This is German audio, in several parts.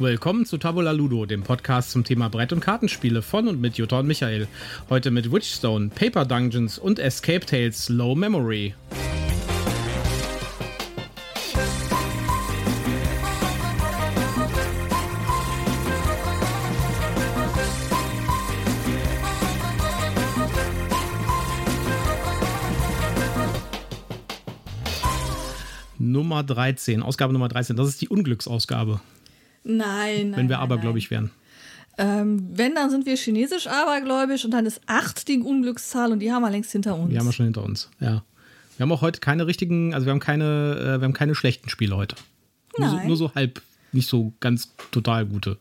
Willkommen zu Tabula Ludo, dem Podcast zum Thema Brett- und Kartenspiele von und mit Jutta und Michael. Heute mit Witchstone, Paper Dungeons und Escape Tales Low Memory. Nummer 13, Ausgabe Nummer 13. Das ist die Unglücksausgabe. Nein, nein. Wenn wir nein, abergläubig wären. Ähm, wenn, dann sind wir chinesisch abergläubisch und dann ist 8 die Unglückszahl und die haben wir längst hinter uns. Die haben wir schon hinter uns, ja. Wir haben auch heute keine richtigen, also wir haben keine, äh, wir haben keine schlechten Spiele heute. Nur so, Nein. nur so halb, nicht so ganz total gute.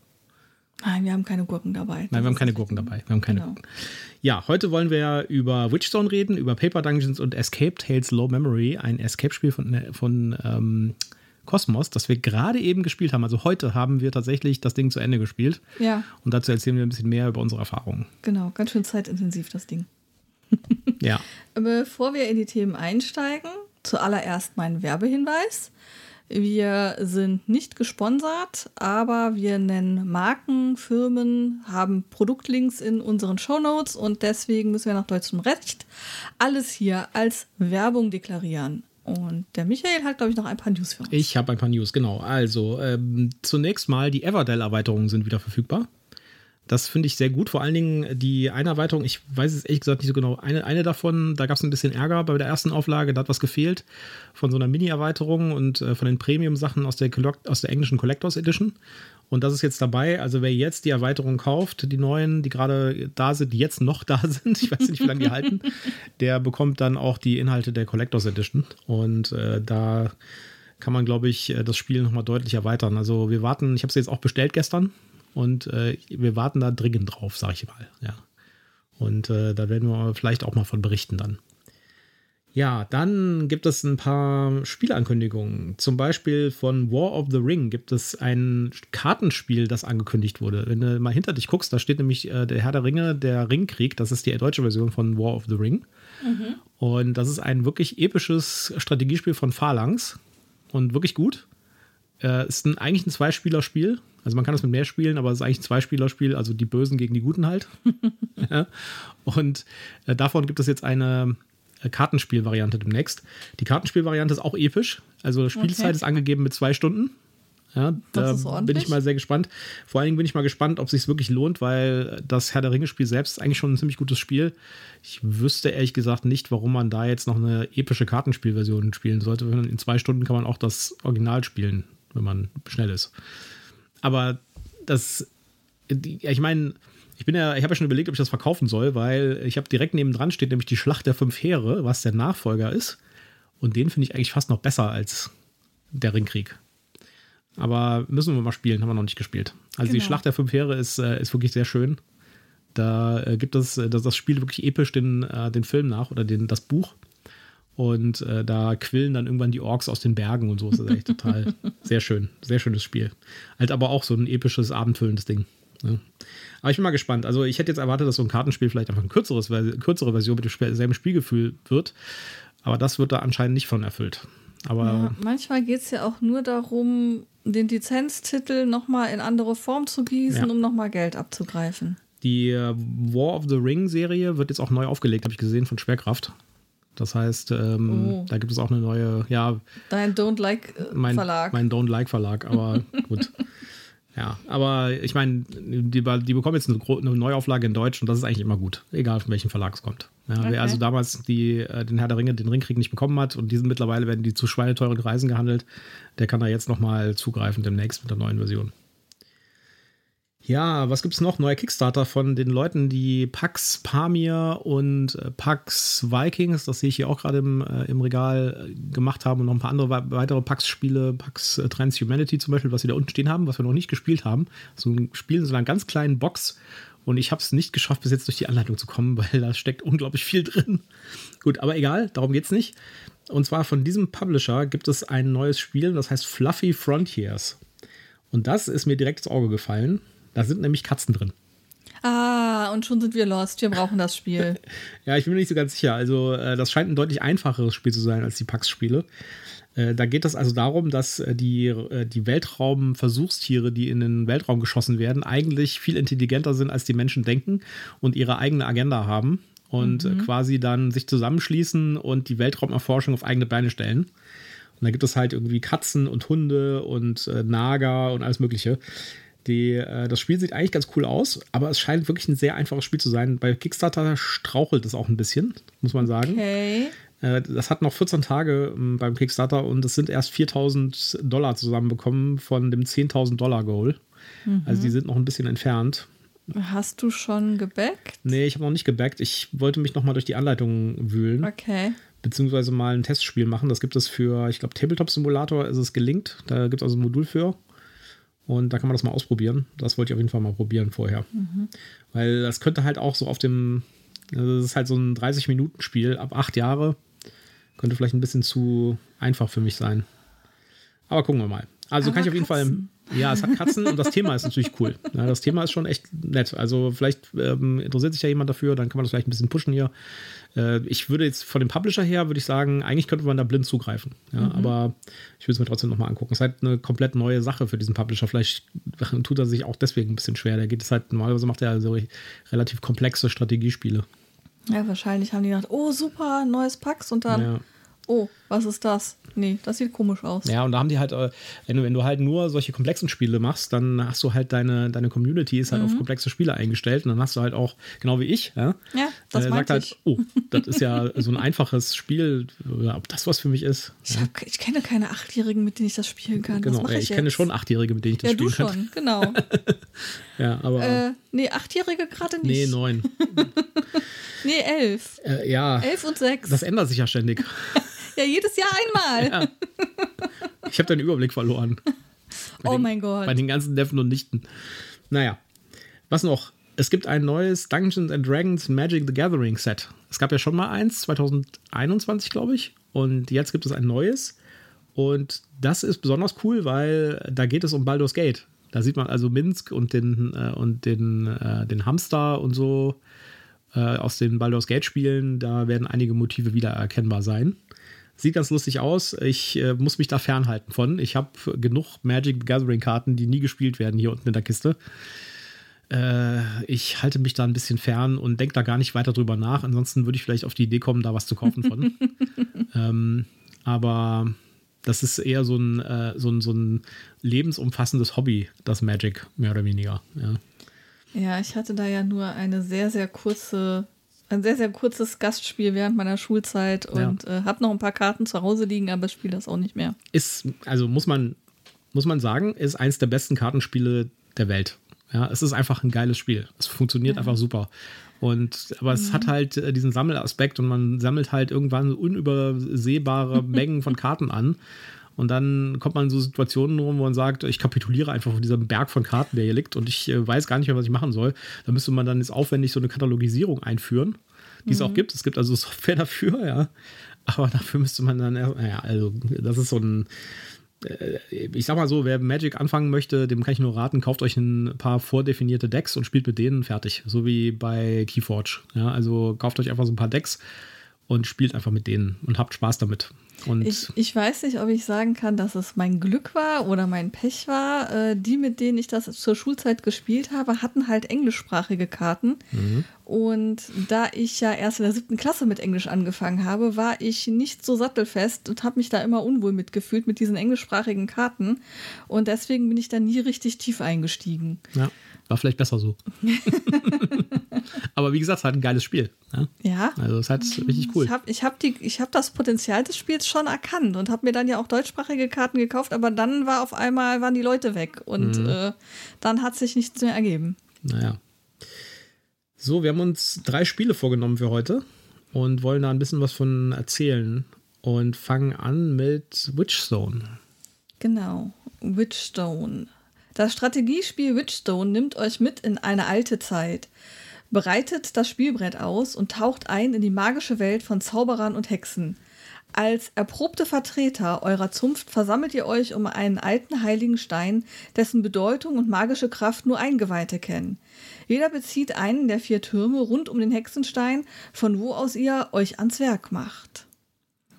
Nein, wir haben keine Gurken dabei. Nein, wir haben keine Gurken dabei. Wir haben keine Genau. Gurken. Ja, heute wollen wir über Witchstone reden, über Paper Dungeons und Escape Tales Low Memory, ein Escape-Spiel von, von ähm, Cosmos, das wir gerade eben gespielt haben. Also heute haben wir tatsächlich das Ding zu Ende gespielt. Ja, Und dazu erzählen wir ein bisschen mehr über unsere Erfahrungen. genau. Ganz schön zeitintensiv, das Ding. Ja. Bevor wir in die Themen einsteigen, zuallererst mein Werbehinweis. Wir sind nicht gesponsert, aber wir nennen Marken, Firmen, haben Produktlinks in unseren Shownotes und deswegen müssen wir nach deutschem Recht alles hier als Werbung deklarieren. Und der Michael hat, glaube ich, noch ein paar News für uns. Ich habe ein paar News, genau. Also, ähm, zunächst mal, die Everdell-Erweiterungen sind wieder verfügbar. Das finde ich sehr gut. Vor allen Dingen die eine Erweiterung, ich weiß es ehrlich gesagt nicht so genau. Eine, eine davon, da gab es ein bisschen Ärger bei der ersten Auflage, da hat was gefehlt von so einer Mini-Erweiterung und äh, von den Premium-Sachen aus der, aus der englischen Collectors Edition. Und das ist jetzt dabei. Also, wer jetzt die Erweiterung kauft, die neuen, die gerade da sind, die jetzt noch da sind, ich weiß nicht, wie lange die halten, der bekommt dann auch die Inhalte der Collectors Edition. Und äh, da kann man, glaube ich, äh, das Spiel nochmal deutlich erweitern. Also wir warten, ich habe es jetzt auch bestellt gestern und äh, wir warten da dringend drauf, sage ich mal. Ja. Und äh, da werden wir vielleicht auch mal von berichten dann. Ja, dann gibt es ein paar Spielankündigungen. Zum Beispiel von War of the Ring gibt es ein Kartenspiel, das angekündigt wurde. Wenn du mal hinter dich guckst, da steht nämlich äh, der Herr der Ringe, der Ringkrieg. Das ist die deutsche Version von War of the Ring. Und das ist ein wirklich episches Strategiespiel von Phalanx. Und wirklich gut. Äh, ist ein, eigentlich ein Zweispielerspiel. Also man kann das mit mehr spielen, aber es ist eigentlich ein Zweispielerspiel, also die Bösen gegen die Guten halt. ja. Und äh, davon gibt es jetzt eine Kartenspielvariante demnächst. Die Kartenspielvariante ist auch episch. Also Spielzeit Okay. ist angegeben mit zwei Stunden. Ja, da Das ist bin ich mal sehr gespannt. Vor allen Dingen bin ich mal gespannt, ob es sich wirklich lohnt, weil das Herr der Ringe-Spiel selbst ist eigentlich schon ein ziemlich gutes Spiel. Ich wüsste ehrlich gesagt nicht, warum man da jetzt noch eine epische Kartenspielversion spielen sollte. In zwei Stunden kann man auch das Original spielen, wenn man schnell ist. Aber das, ich meine, ich bin ja, ich habe ja schon überlegt, ob ich das verkaufen soll, weil ich habe direkt nebendran steht nämlich die Schlacht der fünf Heere, was der Nachfolger ist. Und den finde ich eigentlich fast noch besser als der Ringkrieg. Aber müssen wir mal spielen, haben wir noch nicht gespielt. Also die Genau. Schlacht der fünf Heere ist, äh, ist wirklich sehr schön. Da äh, gibt es äh, das, das Spiel wirklich episch den, den Film nach oder den, das Buch. Und äh, da quillen dann irgendwann die Orks aus den Bergen und so. Das ist echt total sehr schön. Sehr schönes Spiel. Halt aber auch so ein episches, abendfüllendes Ding. Ja. Aber ich bin mal gespannt. Also ich hätte jetzt erwartet, dass so ein Kartenspiel vielleicht einfach eine kürzeres, kürzere Version mit demselben Spielgefühl wird. Aber das wird da anscheinend nicht von erfüllt. Aber Ja, manchmal geht es ja auch nur darum, den Lizenztitel nochmal in andere Form zu gießen, Ja. um nochmal Geld abzugreifen. Die äh, War of the Ring-Serie wird jetzt auch neu aufgelegt, habe ich gesehen, von Schwerkraft. Das heißt, ähm, Oh. da gibt es auch eine neue, ja, Dein Don't Like äh, mein, Verlag. mein Don't Like Verlag, aber gut. Ja, aber ich meine, die, die bekommen jetzt eine, eine Neuauflage in Deutsch und das ist eigentlich immer gut, egal von welchem Verlag es kommt. Ja, Okay. Wer also damals die, äh, den Herr der Ringe, den Ringkrieg nicht bekommen hat und diesen mittlerweile werden die zu schweineteuren Preisen gehandelt, der kann da jetzt nochmal zugreifen demnächst mit der neuen Version. Ja, was gibt's noch? Neuer Kickstarter von den Leuten, die Pax Pamir und äh, Pax Vikings, das sehe ich hier auch gerade im, äh, im Regal, äh, gemacht haben und noch ein paar andere we- weitere Pax-Spiele, Pax äh, Transhumanity zum Beispiel, was sie da unten stehen haben, was wir noch nicht gespielt haben. So ein Spiel in so einer ganz kleinen Box und ich habe es nicht geschafft, bis jetzt durch die Anleitung zu kommen, weil da steckt unglaublich viel drin. Gut, aber egal, darum geht's nicht. Und zwar von diesem Publisher gibt es ein neues Spiel, das heißt Fluffy Frontiers. Und das ist mir direkt ins Auge gefallen. Da sind nämlich Katzen drin. ah, und schon sind wir lost. Wir brauchen das Spiel. Ja, ich bin mir nicht so ganz sicher. Also, äh, das scheint ein deutlich einfacheres Spiel zu sein als die Pax-Spiele. Äh, da geht es also darum, dass äh, die, die Weltraumversuchstiere, die in den Weltraum geschossen werden, eigentlich viel intelligenter sind, als die Menschen denken und ihre eigene Agenda haben und mhm. quasi dann sich zusammenschließen und die Weltraumerforschung auf eigene Beine stellen. Und da gibt es halt irgendwie Katzen und Hunde und Nager und alles Mögliche. Die, äh, das Spiel sieht eigentlich ganz cool aus, aber es scheint wirklich ein sehr einfaches Spiel zu sein. Bei Kickstarter strauchelt es auch ein bisschen, muss man sagen. Okay. Äh, das hat noch 14 Tage ähm, beim Kickstarter und es sind erst 4000 Dollar zusammenbekommen von dem 10.000 Dollar Goal. Mhm. Also die sind noch ein bisschen entfernt. Hast du schon gebackt? Nee, ich habe noch nicht gebackt. Ich wollte mich noch mal durch die Anleitungen wühlen. Okay. Beziehungsweise mal ein Testspiel machen. Das gibt es für, ich glaube, Tabletop Simulator ist es gelinkt. Da gibt es also ein Modul für. Und da kann man das mal ausprobieren. Das wollte ich auf jeden Fall mal probieren vorher. Mhm. Weil das könnte halt auch so auf dem, also das ist halt so ein 30-Minuten-Spiel ab acht Jahre. Könnte vielleicht ein bisschen zu einfach für mich sein. Aber gucken wir mal. Also Aber kann ich auf jeden. Fall. Ja, es hat Katzen und das Thema ist natürlich cool. Ja, das Thema ist schon echt nett. Also vielleicht ähm, interessiert sich ja jemand dafür, dann kann man das vielleicht ein bisschen pushen hier. Äh, ich würde jetzt von dem Publisher her, würde ich sagen, eigentlich könnte man da blind zugreifen. Ja, mhm. Aber ich würde es mir trotzdem nochmal angucken. Es ist halt eine komplett neue Sache für diesen Publisher. Vielleicht tut er sich auch deswegen ein bisschen schwer. Der geht es halt, normalerweise macht er so relativ komplexe Strategiespiele. Ja, wahrscheinlich haben die gedacht, oh super, neues Pax und dann. Ja oh, was ist das? Nee, das sieht komisch aus. Ja, und da haben die halt, äh, wenn du, wenn du halt nur solche komplexen Spiele machst, dann hast du halt deine, deine Community ist halt mhm. auf komplexe Spiele eingestellt und dann hast du halt auch, genau wie ich, ja, ja das äh, sagt halt, oh, das ist ja so ein einfaches Spiel, ob das was für mich ist. Ich, hab, ich kenne keine Achtjährigen, mit denen ich das spielen kann. Genau, ich, ich kenne schon Achtjährige, mit denen ich das ja, spielen kann. Ja, du schon, genau. ja, aber. Äh, nee, Achtjährige gerade nicht. Nee, neun. nee, elf. Äh, ja. Elf und sechs. Das ändert sich ja ständig. Ja, jedes Jahr einmal. Ja. Ich habe den Überblick verloren. Bei oh den, mein Gott. Bei den ganzen Neffen und Nichten. Naja, was noch? Es gibt ein neues Dungeons and Dragons Magic the Gathering Set. Es gab ja schon mal eins, 2021, glaube ich. Und jetzt gibt es ein neues. Und das ist besonders cool, weil da geht es um Baldur's Gate. Da sieht man also Minsk und den, äh, und den, äh, den Hamster und so äh, aus den Baldur's Gate Spielen. Da werden einige Motive wieder erkennbar sein. Sieht ganz lustig aus. Ich äh, muss mich da fernhalten von. Ich habe genug Magic Gathering Karten, die nie gespielt werden hier unten in der Kiste. Äh, ich halte mich da ein bisschen fern und denke da gar nicht weiter drüber nach. Ansonsten würde ich vielleicht auf die Idee kommen, da was zu kaufen von. ähm, aber das ist eher so ein, äh, so, ein, so ein lebensumfassendes Hobby, das Magic, mehr oder weniger. Ja. ja, ich hatte da ja nur eine sehr, sehr kurze ein sehr, sehr kurzes Gastspiel während meiner Schulzeit und ja. äh, habe noch ein paar Karten zu Hause liegen, aber spiele das auch nicht mehr. Ist, also muss man, muss man sagen, ist eins der besten Kartenspiele der Welt. Ja, es ist einfach ein geiles Spiel. Es funktioniert ja. einfach super. Und, aber es hat mhm. halt äh, diesen Sammelaspekt und man sammelt halt irgendwann unübersehbare Mengen von Karten an. Und dann kommt man in so Situationen rum, wo man sagt, ich kapituliere einfach von diesem Berg von Karten, der hier liegt und ich äh, weiß gar nicht mehr, was ich machen soll. Da müsste man dann jetzt aufwendig so eine Katalogisierung einführen, die es mhm. auch gibt. Es gibt also Software dafür, ja. Aber dafür müsste man dann, naja, also das ist so ein, äh, ich sag mal so, wer Magic anfangen möchte, dem kann ich nur raten, kauft euch ein paar vordefinierte Decks und spielt mit denen fertig. So wie bei Keyforge. Ja, also kauft euch einfach so ein paar Decks und spielt einfach mit denen und habt Spaß damit. Und ich, ich weiß nicht, ob ich sagen kann, dass es mein Glück war oder mein Pech war. Äh, die, mit denen ich das zur Schulzeit gespielt habe, hatten halt englischsprachige Karten. Mhm. Und da ich ja erst in der siebten Klasse mit Englisch angefangen habe, war ich nicht so sattelfest und habe mich da immer unwohl mitgefühlt mit diesen englischsprachigen Karten. Und deswegen bin ich da nie richtig tief eingestiegen. Ja. War vielleicht besser so. Aber wie gesagt, es hat ein geiles Spiel. Ja. ja. Also es hat richtig cool. Ich habe ich hab hab das Potenzial des Spiels schon erkannt und habe mir dann ja auch deutschsprachige Karten gekauft, aber dann war auf einmal, waren die Leute weg und mhm. äh, dann hat sich nichts mehr ergeben. Naja. So, wir haben uns drei Spiele vorgenommen für heute und wollen da ein bisschen was von erzählen und fangen an mit Witchstone. Genau, Witchstone. Das Strategiespiel Witchstone nimmt euch mit in eine alte Zeit, bereitet das Spielbrett aus und taucht ein in die magische Welt von Zauberern und Hexen. Als erprobte Vertreter eurer Zunft versammelt ihr euch um einen alten heiligen Stein, dessen Bedeutung und magische Kraft nur Eingeweihte kennen. Jeder bezieht einen der vier Türme rund um den Hexenstein, von wo aus ihr euch ans Werk macht.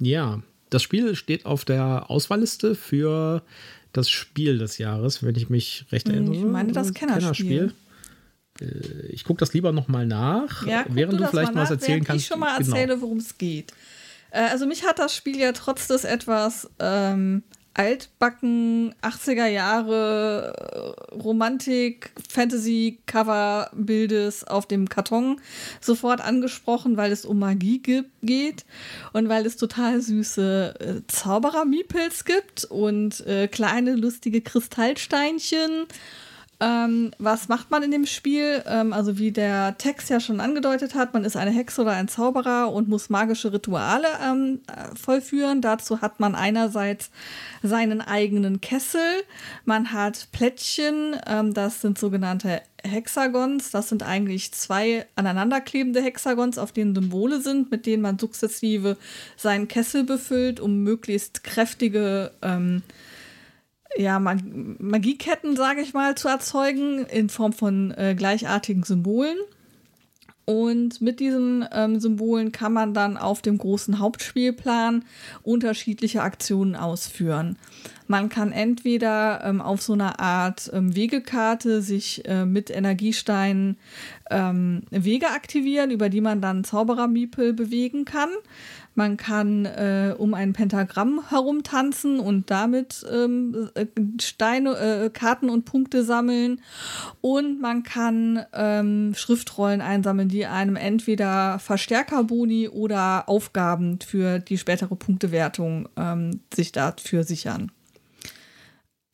Ja, das Spiel steht auf der Auswahlliste für das Spiel des Jahres, wenn ich mich recht erinnere. Ich meine das Kennerspiel. Kennerspiel. Äh, Ich gucke das lieber nochmal nach, Ja, während du, das vielleicht mal was erzählen kannst. Ich schon mal Genau. erzähle, worum es geht. Äh, also mich hat das Spiel ja trotz des etwas ähm, altbacken 80er Jahre äh, Romantik Fantasy Cover Bildes auf dem Karton sofort angesprochen, weil es um Magie geht und weil es total süße äh, Zauberer Miepels gibt und äh, kleine lustige Kristallsteinchen. Ähm, was macht man in dem Spiel? Ähm, also wie der Text ja schon angedeutet hat, man ist eine Hexe oder ein Zauberer und muss magische Rituale ähm, äh, vollführen. Dazu hat man einerseits seinen eigenen Kessel, man hat Plättchen, ähm, das sind sogenannte Hexagons. Das sind eigentlich zwei aneinanderklebende Hexagons, auf denen Symbole sind, mit denen man sukzessive seinen Kessel befüllt, um möglichst kräftige ähm, ja, Mag Magieketten, sage ich mal, zu erzeugen in Form von äh, gleichartigen Symbolen. Und mit diesen ähm, Symbolen kann man dann auf dem großen Hauptspielplan unterschiedliche Aktionen ausführen. Man kann entweder ähm, auf so einer Art ähm, Wegekarte sich äh, mit Energiesteinen ähm, Wege aktivieren, über die man dann Zauberermiepel bewegen kann. Man kann äh, um ein Pentagramm herumtanzen und damit ähm, äh, Steine, äh, Karten und Punkte sammeln. Und man kann ähm, Schriftrollen einsammeln, die einem entweder Verstärkerboni oder Aufgaben für die spätere Punktewertung ähm, sich dafür sichern.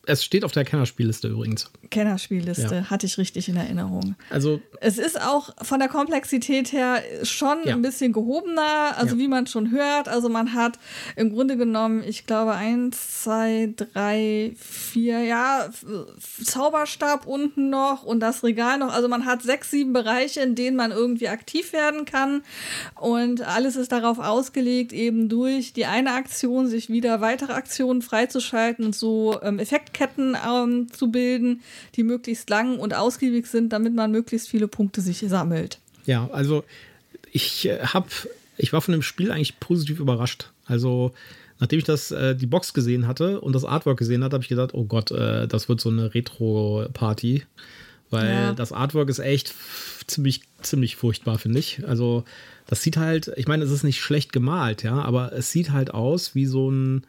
Es steht auf der Kennerspielliste übrigens. Kennerspielliste Ja. hatte ich richtig in Erinnerung. Also Es ist auch von der Komplexität her schon Ja. ein bisschen gehobener, also Ja. wie man schon hört. Also man hat im Grunde genommen, ich glaube, eins, zwei, drei, vier, ja, Zauberstab unten noch und das Regal noch. Also man hat sechs, sieben Bereiche, in denen man irgendwie aktiv werden kann. Und alles ist darauf ausgelegt, eben durch die eine Aktion sich wieder weitere Aktionen freizuschalten und so ähm, Effektketten ähm, zu bilden, die möglichst lang und ausgiebig sind, damit man möglichst viele Punkte sich sammelt. Ja, also ich äh, habe, ich war von dem Spiel eigentlich positiv überrascht. Also nachdem ich das äh, die Box gesehen hatte und das Artwork gesehen hatte, habe ich gedacht, oh Gott, äh, das wird so eine Retro-Party, weil Ja. das Artwork ist echt ziemlich ziemlich furchtbar, finde ich. Also das sieht halt, ich meine, es ist nicht schlecht gemalt, ja, aber es sieht halt aus wie so ein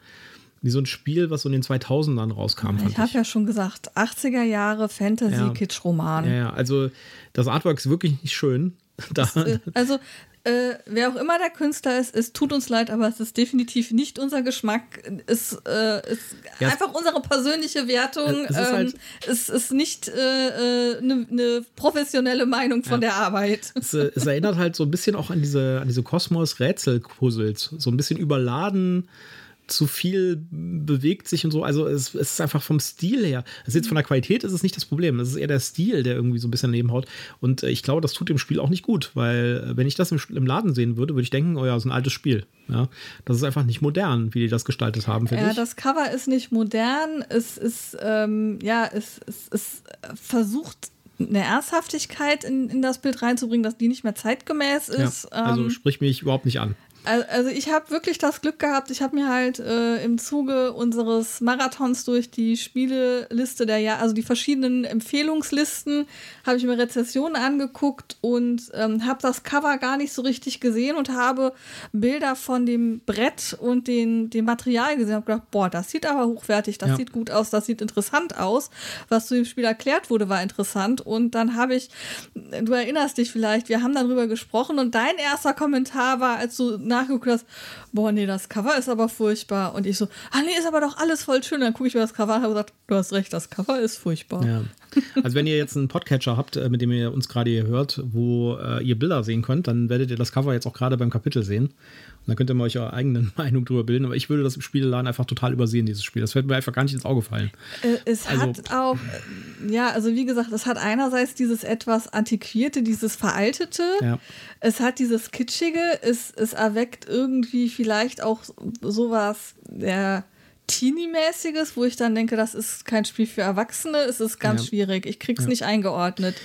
wie so ein Spiel, was so in den 2000ern rauskam. Ich habe ja schon gesagt, 80er Jahre Ja. Fantasy-Kitsch-Roman. ja, ja, also das Artwork ist wirklich nicht schön. Da, Äh, Also, äh, wer auch immer der Künstler ist, es tut uns leid, aber es ist definitiv nicht unser Geschmack. Es äh, ist Ja, einfach unsere persönliche Wertung. Es ist ähm, halt- es ist nicht eine äh, ne, ne professionelle Meinung von der Arbeit. es, äh, es erinnert halt so ein bisschen auch an diese, an diese Kosmos-Rätsel-Puzzles. So ein bisschen überladen, zu viel bewegt sich und so. Also es, es ist einfach vom Stil her. Also jetzt von der Qualität ist es nicht das Problem. Es ist eher der Stil, der irgendwie so ein bisschen nebenhaut. Und äh, ich glaube, das tut dem Spiel auch nicht gut, weil äh, wenn ich das im, im Laden sehen würde, würde ich denken, oh ja, ist ein altes Spiel. Ja, das ist einfach nicht modern, wie die das gestaltet haben, finde Ja, ich. das Cover ist nicht modern. Es ist, ähm, ja, es, es, es versucht eine Ernsthaftigkeit in, in das Bild reinzubringen, dass die nicht mehr zeitgemäß ja, ist. also ähm, spricht mich überhaupt nicht an. Al- Also ich habe wirklich das Glück gehabt, ich habe mir halt äh, im Zuge unseres Marathons durch die Spieleliste der Jahr, also die verschiedenen Empfehlungslisten, habe ich mir Rezessionen angeguckt und ähm, habe das Cover gar nicht so richtig gesehen und habe Bilder von dem Brett und den, dem Material gesehen. Habe gedacht, boah, das sieht aber hochwertig, das Ja. sieht gut aus, das sieht interessant aus. Was zu dem Spiel erklärt wurde, war interessant. Und dann habe ich, du erinnerst dich vielleicht, wir haben darüber gesprochen und dein erster Kommentar war, als du nachgeguckt hast, boah, nee, das Cover ist aber furchtbar. Und ich so, ah nee, ist aber doch alles voll schön. Dann gucke ich mir das Cover an und habe gesagt, du hast recht, das Cover ist furchtbar. Ja. Also wenn ihr jetzt einen Podcatcher habt, äh, mit dem ihr uns gerade hier hört, wo äh, ihr Bilder sehen könnt, dann werdet ihr das Cover jetzt auch gerade beim Kapitel sehen. Und dann könnt ihr mal euch eure eigene Meinung drüber bilden. Aber ich würde das im Spieleladen einfach total übersehen, dieses Spiel. Das wird mir einfach gar nicht ins Auge fallen. Äh, Es Also- hat auch, äh, ja, also wie gesagt, es hat einerseits dieses etwas antiquierte, dieses veraltete. Ja. Es hat dieses kitschige. Es, es erweckt irgendwie vielleicht auch sowas der Teenie-mäßiges, wo ich dann denke, das ist kein Spiel für Erwachsene. Es ist ganz Ja. schwierig. Ich krieg's Ja. nicht eingeordnet.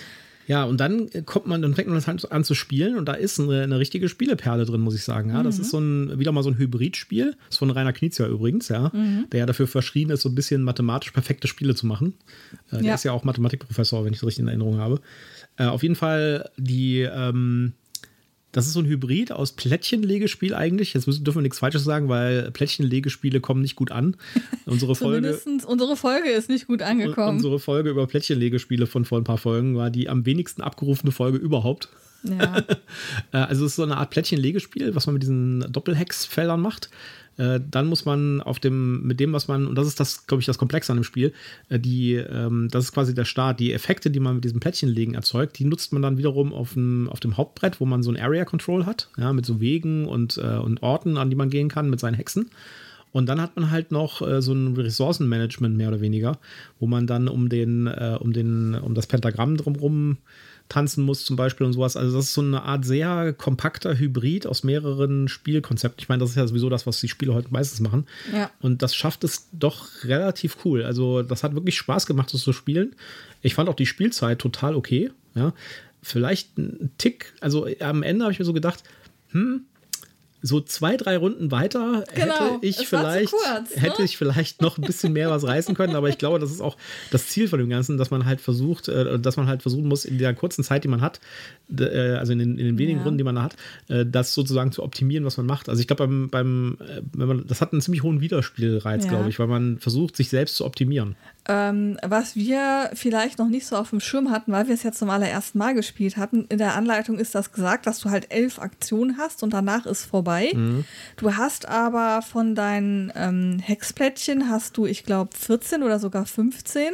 Ja, und dann kommt man, dann fängt man das halt an zu spielen und da ist eine, eine richtige Spieleperle drin, muss ich sagen. Ja, mhm. das ist so ein, wieder mal so ein Hybridspiel. Das ist von Rainer Knizia übrigens, ja, mhm. der ja dafür verschrien ist, so ein bisschen mathematisch perfekte Spiele zu machen. Äh, der ja. ist ja auch Mathematikprofessor, wenn ich das richtig in Erinnerung habe. Äh, auf jeden Fall die, ähm, das ist so ein Hybrid aus Plättchenlegespiel eigentlich. Jetzt dürfen wir nichts Falsches sagen, weil Plättchenlegespiele kommen nicht gut an. Unsere Folge, unsere Folge ist nicht gut angekommen. Unsere Folge über Plättchenlegespiele von vor ein paar Folgen war die am wenigsten abgerufene Folge überhaupt. Ja. Äh, also es ist so eine Art Plättchenlegespiel, was man mit diesen Doppelhex-Feldern macht. Äh, dann muss man auf dem, mit dem, was man, und das ist das, glaube ich, das Komplexe an dem Spiel, äh, die, ähm, das ist quasi der Start, die Effekte, die man mit diesem Plättchenlegen erzeugt, die nutzt man dann wiederum auf dem, auf dem Hauptbrett, wo man so ein Area Control hat, ja, mit so Wegen und, äh, und Orten, an die man gehen kann mit seinen Hexen. Und dann hat man halt noch äh, so ein Ressourcenmanagement mehr oder weniger, wo man dann um den, äh, um den, um das Pentagramm drumherum tanzen muss zum Beispiel und sowas. Also das ist so eine Art sehr kompakter Hybrid aus mehreren Spielkonzepten. Ich meine, das ist ja sowieso das, was die Spiele heute meistens machen. Ja. Und das schafft es doch relativ cool. Also das hat wirklich Spaß gemacht, das zu spielen. Ich fand auch die Spielzeit total okay. Ja. Vielleicht ein Tick, also am Ende habe ich mir so gedacht, hm, so zwei, drei Runden weiter genau, hätte ich vielleicht kurz, ne? hätte ich vielleicht noch ein bisschen mehr was reißen können, aber ich glaube, das ist auch das Ziel von dem Ganzen, dass man halt versucht, äh, dass man halt versuchen muss, in der kurzen Zeit, die man hat, äh, also in den, in den wenigen ja. Runden, die man da hat, äh, das sozusagen zu optimieren, was man macht. Also ich glaube, beim, beim wenn man, das hat einen ziemlich hohen Wiederspielreiz, ja. glaube ich, weil man versucht, sich selbst zu optimieren. Ähm, was wir vielleicht noch nicht so auf dem Schirm hatten, weil wir es jetzt zum allerersten Mal gespielt hatten, in der Anleitung ist das gesagt, dass du halt elf Aktionen hast und danach ist vorbei. Mhm. Du hast aber von deinen ähm, Hexplättchen hast du, ich glaube, 14 oder sogar 15.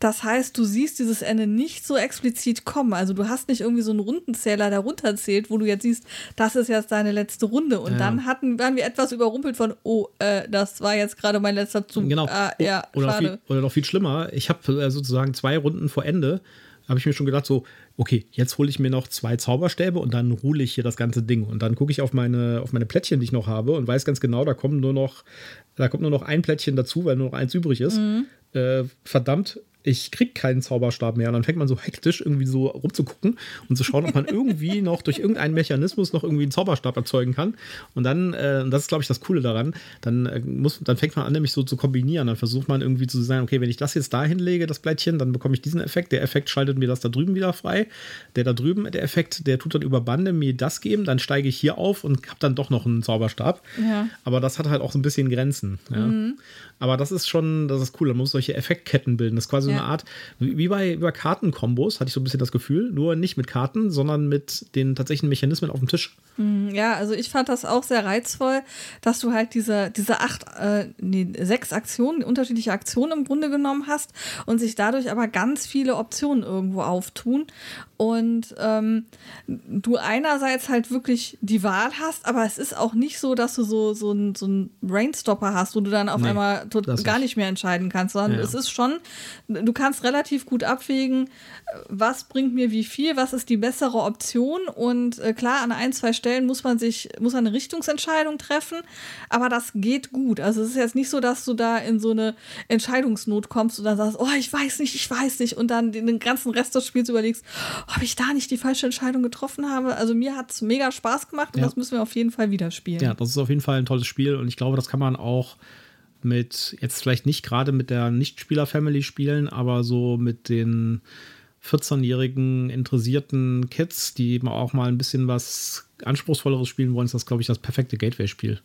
Das heißt, du siehst dieses Ende nicht so explizit kommen. Also du hast nicht irgendwie so einen Rundenzähler, der runterzählt, wo du jetzt siehst, das ist jetzt deine letzte Runde. Und ja. dann hatten, waren wir etwas überrumpelt von, oh, äh, das war jetzt gerade mein letzter Zug. Genau. Ah, ja, oder, schade. Viel, oder noch viel schlimmer. Ich habe äh, sozusagen zwei Runden vor Ende, habe ich mir schon gedacht, so, okay, jetzt hole ich mir noch zwei Zauberstäbe und dann ruhle ich hier das ganze Ding. Und dann gucke ich auf meine, auf meine Plättchen, die ich noch habe und weiß ganz genau, da kommen nur noch, da kommt nur noch ein Plättchen dazu, weil nur noch eins übrig ist. Mhm. Äh, verdammt, ich krieg keinen Zauberstab mehr. Und dann fängt man so hektisch irgendwie so rumzugucken und zu schauen, ob man irgendwie noch durch irgendeinen Mechanismus noch irgendwie einen Zauberstab erzeugen kann. Und dann, äh, das ist, glaube ich, das Coole daran, dann, äh, muss, dann fängt man an, nämlich so zu kombinieren. Dann versucht man irgendwie zu sagen, okay, wenn ich das jetzt da hinlege, das Blättchen, dann bekomme ich diesen Effekt. Der Effekt schaltet mir das da drüben wieder frei. Der da drüben, der Effekt, der tut dann über Bande mir das geben. Dann steige ich hier auf und habe dann doch noch einen Zauberstab. Ja. Aber das hat halt auch so ein bisschen Grenzen. Ja. Mhm. Aber das ist schon, das ist cool. Man muss solche Effektketten bilden. Das ist quasi ja. eine Art, wie bei, bei Kartenkombos, hatte ich so ein bisschen das Gefühl. Nur nicht mit Karten, sondern mit den tatsächlichen Mechanismen auf dem Tisch. Hm, ja, also ich fand das auch sehr reizvoll, dass du halt diese, diese acht, äh, nee, sechs Aktionen, unterschiedliche Aktionen im Grunde genommen hast und sich dadurch aber ganz viele Optionen irgendwo auftun. Und ähm, du einerseits halt wirklich die Wahl hast, aber es ist auch nicht so, dass du so, so, ein, so einen Brainstopper hast, wo du dann auf nee, einmal gar nicht mehr entscheiden kannst, sondern ja. es ist schon, du kannst relativ gut abwägen, was bringt mir wie viel, was ist die bessere Option. Und äh, klar, an ein, zwei Stellen muss man sich, muss eine Richtungsentscheidung treffen, aber das geht gut. Also es ist jetzt nicht so, dass du da in so eine Entscheidungsnot kommst und dann sagst, oh, ich weiß nicht, ich weiß nicht, und dann den ganzen Rest des Spiels überlegst, ob ich da nicht die falsche Entscheidung getroffen habe. Also mir hat es mega Spaß gemacht und ja. das müssen wir auf jeden Fall wieder spielen. Ja, das ist auf jeden Fall ein tolles Spiel und ich glaube, das kann man auch mit, jetzt vielleicht nicht gerade mit der Nichtspieler-Family spielen, aber so mit den 14-jährigen interessierten Kids, die auch mal ein bisschen was Anspruchsvolleres spielen wollen, ist das, glaube ich, das perfekte Gateway-Spiel.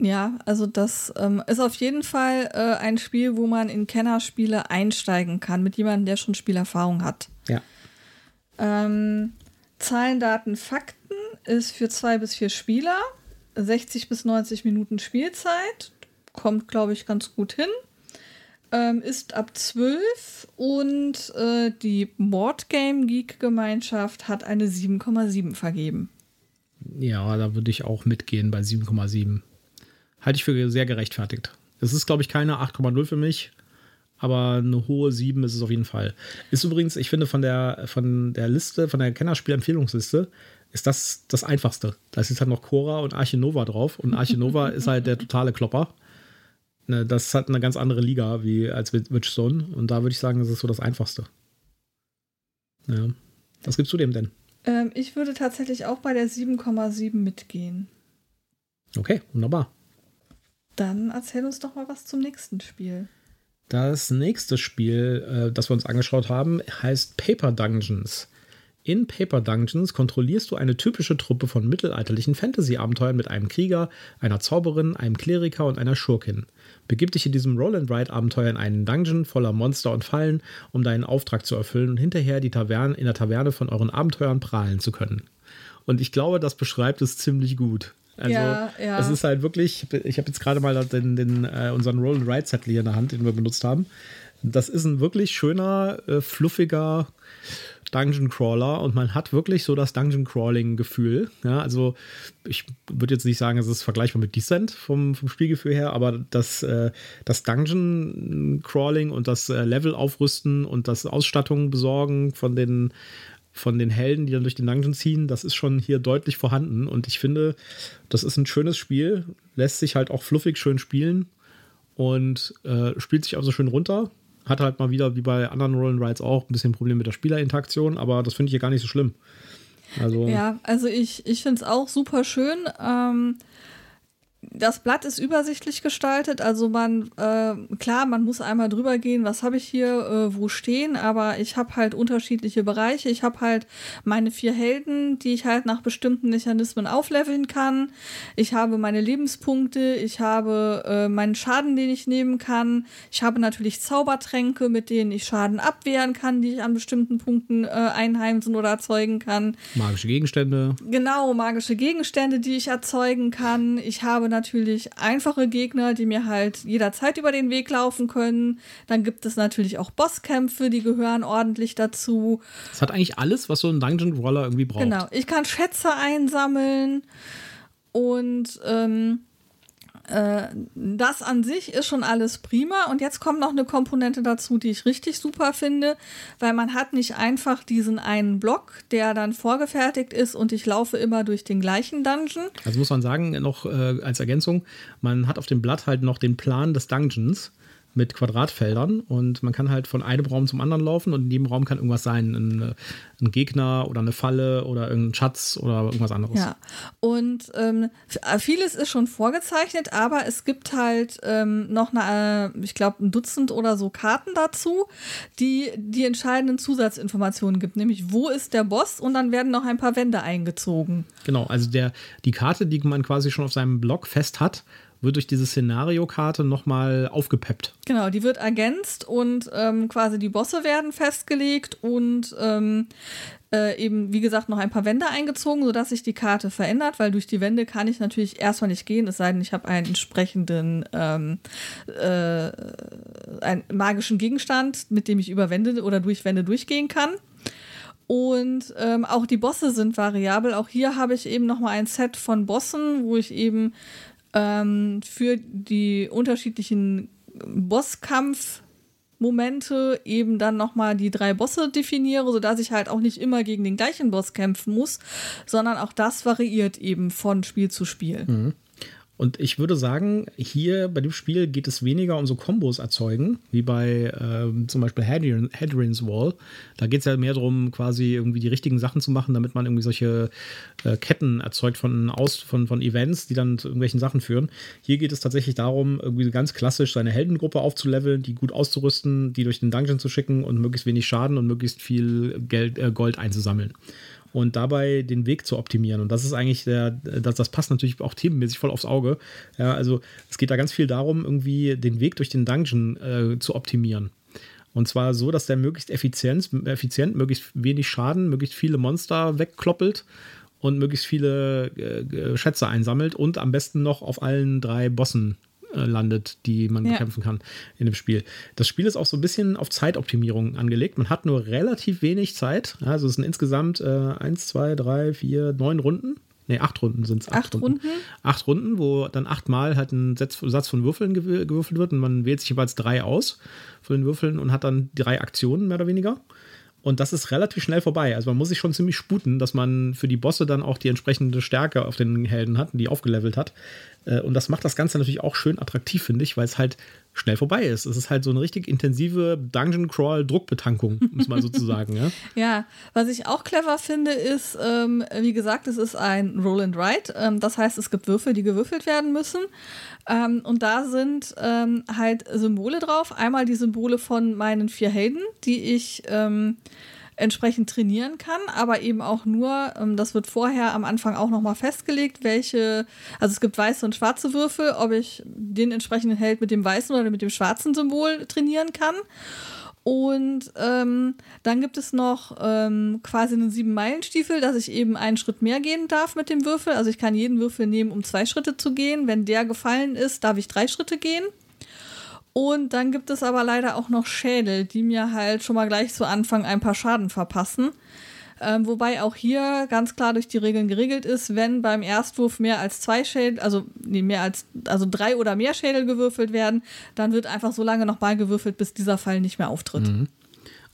Ja, also das ähm, ist auf jeden Fall äh, ein Spiel, wo man in Kennerspiele einsteigen kann, mit jemandem, der schon Spielerfahrung hat. Ja. Ähm, Zahlen, Daten, Fakten ist für zwei bis vier Spieler. 60 bis 90 Minuten Spielzeit. Kommt, glaube ich, ganz gut hin. Ähm, ist ab 12 und äh, die Boardgame Geek Gemeinschaft hat eine 7,7 vergeben. Ja, da würde ich auch mitgehen bei 7,7. Halte ich für sehr gerechtfertigt. Es ist, glaube ich, keine 8,0 für mich, aber eine hohe 7 ist es auf jeden Fall. Ist übrigens, ich finde, von der, von der Liste, von der Kennerspielempfehlungsliste, ist das das einfachste. Da ist jetzt halt noch Cora und Archinova drauf und Archinova ist halt der totale Klopper. Ne, das hat eine ganz andere Liga wie als Witchstone und da würde ich sagen, das ist so das einfachste. Ja. Was gibst du dem denn? Ähm, ich würde tatsächlich auch bei der 7,7 mitgehen. Okay, wunderbar. Dann erzähl uns doch mal was zum nächsten Spiel. Das nächste Spiel, äh, das wir uns angeschaut haben, heißt Paper Dungeons. In Paper Dungeons kontrollierst du eine typische Truppe von mittelalterlichen Fantasy-Abenteuern mit einem Krieger, einer Zauberin, einem Kleriker und einer Schurkin. Begib dich in diesem Roll-and-Ride-Abenteuer in einen Dungeon voller Monster und Fallen, um deinen Auftrag zu erfüllen und hinterher die Taverne, in der Taverne von euren Abenteuern prahlen zu können. Und ich glaube, das beschreibt es ziemlich gut. Also, Ja, ja. es ist halt wirklich, ich habe jetzt gerade mal den, den, äh, unseren Roll-and-Ride-Zettel hier in der Hand, den wir benutzt haben. Das ist ein wirklich schöner, äh, fluffiger Dungeon Crawler und man hat wirklich so das Dungeon Crawling Gefühl. Ja, also ich würde jetzt nicht sagen, es ist vergleichbar mit Descent vom, vom Spielgefühl her, aber das, äh, das Dungeon Crawling und das äh, Level aufrüsten und das Ausstattung besorgen von den von den Helden, die dann durch den Dungeon ziehen, das ist schon hier deutlich vorhanden und ich finde, das ist ein schönes Spiel, lässt sich halt auch fluffig schön spielen und äh, spielt sich auch so schön runter. Hat halt mal wieder, wie bei anderen Roll Rides auch, ein bisschen Problem mit der Spielerinteraktion, aber das finde ich hier gar nicht so schlimm. Also, Ja, also ich, ich finde es auch super schön. Ähm, das Blatt ist übersichtlich gestaltet, also man, äh, klar, man muss einmal drüber gehen, was habe ich hier äh, wo stehen, aber ich habe halt unterschiedliche Bereiche. Ich habe halt meine vier Helden, die ich halt nach bestimmten Mechanismen aufleveln kann. Ich habe meine Lebenspunkte, ich habe äh, meinen Schaden, den ich nehmen kann. Ich habe natürlich Zaubertränke, mit denen ich Schaden abwehren kann, die ich an bestimmten Punkten äh, einheimsen oder erzeugen kann. magische Gegenstände. Genau, magische Gegenstände, die ich erzeugen kann. Ich habe natürlich einfache Gegner, die mir halt jederzeit über den Weg laufen können. Dann gibt es natürlich auch Bosskämpfe, die gehören ordentlich dazu. Es hat eigentlich alles, was so ein Dungeon Crawler irgendwie braucht. Genau, ich kann Schätze einsammeln und ähm, äh, das an sich ist schon alles prima. Und jetzt kommt noch eine Komponente dazu, die ich richtig super finde, weil man hat nicht einfach diesen einen Block, der dann vorgefertigt ist und ich laufe immer durch den gleichen Dungeon. Also muss man sagen, noch äh, als Ergänzung, man hat auf dem Blatt halt noch den Plan des Dungeons mit Quadratfeldern und man kann halt von einem Raum zum anderen laufen und in jedem Raum kann irgendwas sein. Ein, ein Gegner oder eine Falle oder irgendein Schatz oder irgendwas anderes. Ja, und ähm, vieles ist schon vorgezeichnet, aber es gibt halt ähm, noch eine, äh, ich glaube, ein Dutzend oder so Karten dazu, die die entscheidenden Zusatzinformationen gibt, nämlich wo ist der Boss und dann werden noch ein paar Wände eingezogen. Genau, also der, die Karte, die man quasi schon auf seinem Blog fest hat, wird durch diese Szenariokarte nochmal aufgepeppt. Genau, die wird ergänzt und ähm, quasi die Bosse werden festgelegt und ähm, äh, eben, wie gesagt, noch ein paar Wände eingezogen, sodass sich die Karte verändert, weil durch die Wände kann ich natürlich erstmal nicht gehen, es sei denn, ich habe einen entsprechenden ähm, äh, einen magischen Gegenstand, mit dem ich über Wände oder durch Wände durchgehen kann. Und ähm, auch die Bosse sind variabel. Auch hier habe ich eben noch mal ein Set von Bossen, wo ich eben ähm, für die unterschiedlichen Bosskampfmomente eben dann noch mal die drei Bosse definiere, sodass ich halt auch nicht immer gegen den gleichen Boss kämpfen muss, sondern auch das variiert eben von Spiel zu Spiel. Und ich würde sagen, hier bei dem Spiel geht es weniger um so Kombos erzeugen, wie bei ähm, zum Beispiel Hadrian, Hadrian's Wall. Da geht es ja mehr darum, quasi irgendwie die richtigen Sachen zu machen, damit man irgendwie solche äh, Ketten erzeugt von, Aus, von, von Events, die dann zu irgendwelchen Sachen führen. Hier geht es tatsächlich darum, irgendwie ganz klassisch seine Heldengruppe aufzuleveln, die gut auszurüsten, die durch den Dungeon zu schicken und möglichst wenig Schaden und möglichst viel Geld, äh, Gold einzusammeln und dabei den Weg zu optimieren. Und das ist eigentlich der, das, das passt natürlich auch themenmäßig voll aufs Auge. Ja, also es geht da ganz viel darum, irgendwie den Weg durch den Dungeon äh, zu optimieren. Und zwar so, dass der möglichst effizient, effizient, möglichst wenig Schaden, möglichst viele Monster wegkloppelt und möglichst viele äh, Schätze einsammelt und am besten noch auf allen drei Bossen äh, landet, die man Ja. bekämpfen kann in dem Spiel. Das Spiel ist auch so ein bisschen auf Zeitoptimierung angelegt. Man hat nur relativ wenig Zeit. Also es sind insgesamt äh, eins, zwei, drei, vier, neun Runden. Ne, acht Runden sind es. Acht Runden? Acht Runden, wo dann achtmal halt ein Satz, von Würfeln gewür- gewürfelt wird und man wählt sich jeweils drei aus von den Würfeln und hat dann drei Aktionen mehr oder weniger. Und das ist relativ schnell vorbei. Also man muss sich schon ziemlich sputen, dass man für die Bosse dann auch die entsprechende Stärke auf den Helden hat, die aufgelevelt hat. Äh, Und das macht das Ganze natürlich auch schön attraktiv, finde ich, weil es halt schnell vorbei ist. Es ist halt so eine richtig intensive Dungeon Crawl Druckbetankung, muss man sozusagen. Ja? ja, was ich auch clever finde, ist, ähm, wie gesagt, es ist ein Roll and Write. Ähm, das heißt, es gibt Würfel, die gewürfelt werden müssen. Ähm, und da sind ähm, halt Symbole drauf. Einmal die Symbole von meinen vier Helden, die ich ähm, entsprechend trainieren kann, aber eben auch nur, ähm, das wird vorher am Anfang auch nochmal festgelegt, welche, also es gibt weiße und schwarze Würfel, ob ich den entsprechenden Held mit dem weißen oder mit dem schwarzen Symbol trainieren kann. Und ähm, dann gibt es noch ähm, quasi einen Sieben-Meilen-Stiefel, dass ich eben einen Schritt mehr gehen darf mit dem Würfel. Also ich kann jeden Würfel nehmen, um zwei Schritte zu gehen. Wenn der gefallen ist, darf ich drei Schritte gehen. Und dann gibt es aber leider auch noch Schädel, die mir halt schon mal gleich zu Anfang ein paar Schaden verpassen. Ähm, wobei auch hier ganz klar durch die Regeln geregelt ist, wenn beim Erstwurf mehr als zwei Schädel, also nee, mehr als, also drei oder mehr Schädel gewürfelt werden, dann wird einfach so lange nochmal gewürfelt, bis dieser Fall nicht mehr auftritt. Mhm.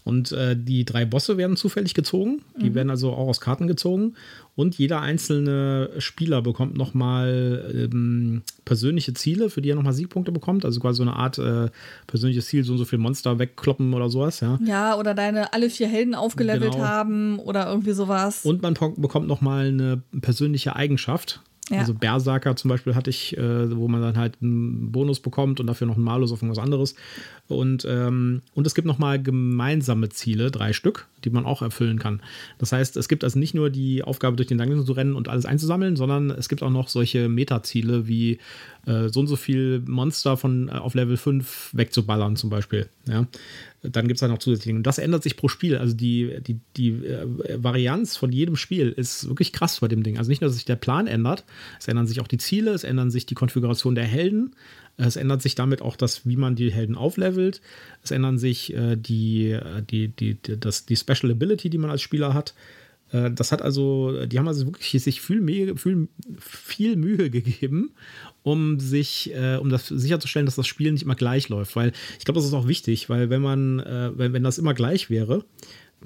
Und äh, die drei Bosse werden zufällig gezogen. Die mhm. werden also auch aus Karten gezogen. Und jeder einzelne Spieler bekommt nochmal ähm, persönliche Ziele, für die er nochmal Siegpunkte bekommt. Also quasi so eine Art äh, persönliches Ziel, so und so viele Monster wegkloppen oder sowas. Ja, ja oder deine alle vier Helden aufgelevelt genau. haben oder irgendwie sowas. Und man bekommt nochmal eine persönliche Eigenschaft. Ja. Also Berserker zum Beispiel hatte ich, äh, wo man dann halt einen Bonus bekommt und dafür noch einen Malus auf irgendwas anderes. Und, ähm, und es gibt nochmal gemeinsame Ziele, drei Stück, die man auch erfüllen kann. Das heißt, es gibt also nicht nur die Aufgabe, durch den Dungeon zu rennen und alles einzusammeln, sondern es gibt auch noch solche Metaziele wie äh, so und so viel Monster von äh, auf Level 5 wegzuballern, zum Beispiel. Ja? Dann gibt es da noch zusätzliche. Und das ändert sich pro Spiel. Also die, die, die äh, Varianz von jedem Spiel ist wirklich krass bei dem Ding. Also nicht nur, dass sich der Plan ändert, es ändern sich auch die Ziele, es ändern sich die Konfiguration der Helden, es ändert sich damit auch das, wie man die Helden auflevelt. Es ändern sich äh, die, äh, die, die, die, das, die Special Ability, die man als Spieler hat. Äh, das hat also, die haben also wirklich sich viel, viel, viel Mühe gegeben, um sich, äh, um das sicherzustellen, dass das Spiel nicht immer gleich läuft. Weil ich glaube, das ist auch wichtig, weil wenn man, äh, wenn, wenn das immer gleich wäre,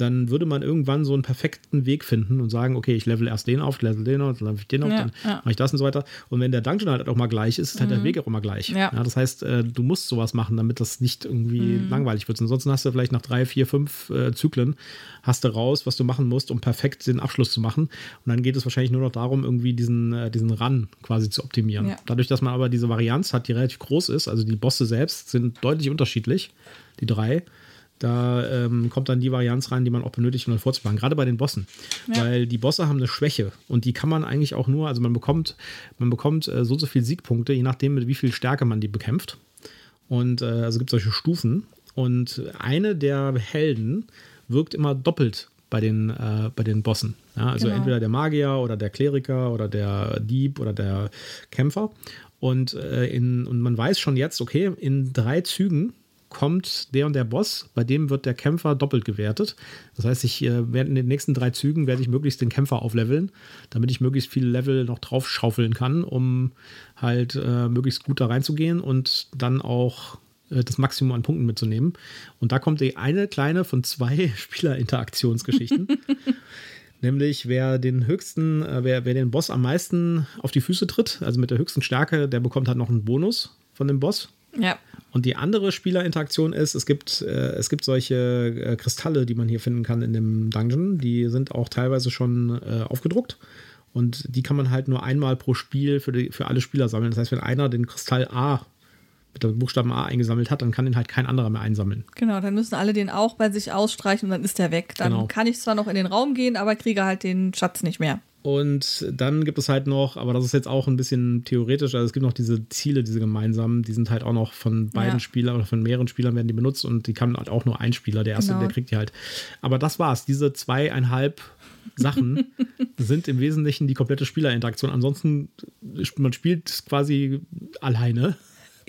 dann würde man irgendwann so einen perfekten Weg finden und sagen, okay, ich level erst den auf, level den auf, dann level ich den auf, ja, dann ja. mache ich das und so weiter. Und wenn der Dungeon halt auch mal gleich ist, ist halt mhm. der Weg auch immer gleich. Ja. das heißt, äh, du musst sowas machen, damit das nicht irgendwie mhm. langweilig wird. Ansonsten hast du vielleicht nach drei, vier, fünf äh, Zyklen hast du raus, was du machen musst, um perfekt den Abschluss zu machen. Und dann geht es wahrscheinlich nur noch darum, irgendwie diesen, äh, diesen Run quasi zu optimieren. Dadurch, dass man aber diese Varianz hat, die relativ groß ist, also die Bosse selbst sind deutlich unterschiedlich, die drei da ähm, kommt dann die Varianz rein, die man auch benötigt, um dann vorzuplanen. Gerade bei den Bossen. Ja. Weil die Bosse haben eine Schwäche und die kann man eigentlich auch nur, also man bekommt, man bekommt äh, so so viel Siegpunkte, je nachdem, mit wie viel Stärke man die bekämpft. Und äh, also gibt es solche Stufen. Und eine der Helden wirkt immer doppelt bei den, äh, bei den Bossen. Ja, also genau. entweder der Magier oder der Kleriker oder der Dieb oder der Kämpfer. Und, äh, in, und man weiß schon jetzt, okay, in drei Zügen kommt der und der Boss, bei dem wird der Kämpfer doppelt gewertet. Das heißt, ich äh, werde in den nächsten drei Zügen werde ich möglichst den Kämpfer aufleveln, damit ich möglichst viele Level noch drauf schaufeln kann, um halt äh, möglichst gut da reinzugehen und dann auch äh, das Maximum an Punkten mitzunehmen. Und da kommt die eine kleine von zwei Spielerinteraktionsgeschichten. Nämlich wer den höchsten, äh, wer, wer den Boss am meisten auf die Füße tritt, also mit der höchsten Stärke, der bekommt halt noch einen Bonus von dem Boss. Ja. Und die andere Spielerinteraktion ist, es gibt, äh, es gibt solche äh, Kristalle, die man hier finden kann in dem Dungeon. Die sind auch teilweise schon äh, aufgedruckt. Und die kann man halt nur einmal pro Spiel für, die, für alle Spieler sammeln. Das heißt, wenn einer den Kristall A mit dem Buchstaben A eingesammelt hat, dann kann den halt kein anderer mehr einsammeln. Genau, dann müssen alle den auch bei sich ausstreichen und dann ist der weg. Dann genau. kann ich zwar noch in den Raum gehen, aber kriege halt den Schatz nicht mehr. Und dann gibt es halt noch, aber das ist jetzt auch ein bisschen theoretisch, also es gibt noch diese Ziele, diese gemeinsamen, die sind halt auch noch von beiden ja. Spielern oder von mehreren Spielern werden die benutzt und die kann halt auch nur ein Spieler, der erste, genau. der kriegt die halt. Aber das war's. Diese zweieinhalb Sachen sind im Wesentlichen die komplette Spielerinteraktion. Ansonsten, man spielt quasi alleine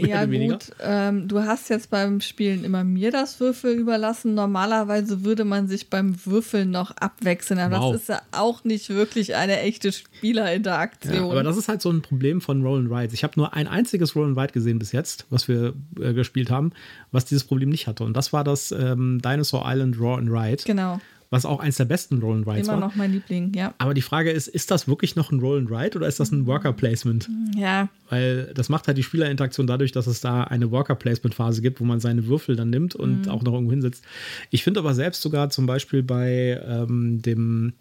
ja, gut. Ähm, du hast jetzt beim Spielen immer mir das Würfel überlassen. Normalerweise würde man sich beim Würfeln noch abwechseln. Aber wow. das ist ja auch nicht wirklich eine echte Spielerinteraktion. Ja, aber das ist halt so ein Problem von Roll and Ride. Ich habe nur ein einziges Roll and Ride gesehen bis jetzt, was wir äh, gespielt haben, was dieses Problem nicht hatte. Und das war das ähm, Dinosaur Island Raw and Ride. Genau. Was auch eins der besten Roll and Rides Immer war. noch mein Liebling, ja. Aber die Frage ist, ist das wirklich noch ein Roll and Ride oder ist das ein Worker Placement? Ja, Weil das macht halt die Spielerinteraktion dadurch, dass es da eine Worker Placement Phase gibt, wo man seine Würfel dann nimmt und auch noch irgendwo hinsetzt. Ich finde aber selbst sogar zum Beispiel bei ähm, dem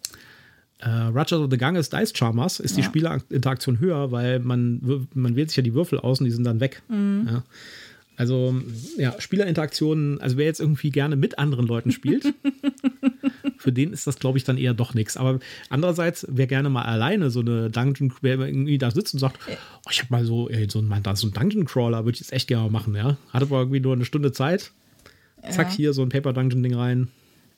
äh, Ratchet of the Ganges Dice Charmers ist die Ja. Spielerinteraktion höher, weil man, man wählt sich ja die Würfel aus und die sind dann weg. Ja. Also, ja, Spielerinteraktionen, also wer jetzt irgendwie gerne mit anderen Leuten spielt, für den ist das, glaube ich, dann eher doch nichts. Aber andererseits, wer gerne mal alleine so eine Dungeon, wer irgendwie da sitzt und sagt, oh, ich habe mal so, ey, so, ein, so einen Dungeon Crawler, würde ich jetzt echt gerne mal machen, ja. Hatte aber irgendwie nur eine Stunde Zeit. Zack, Ja. hier so ein Paper Dungeon Ding rein.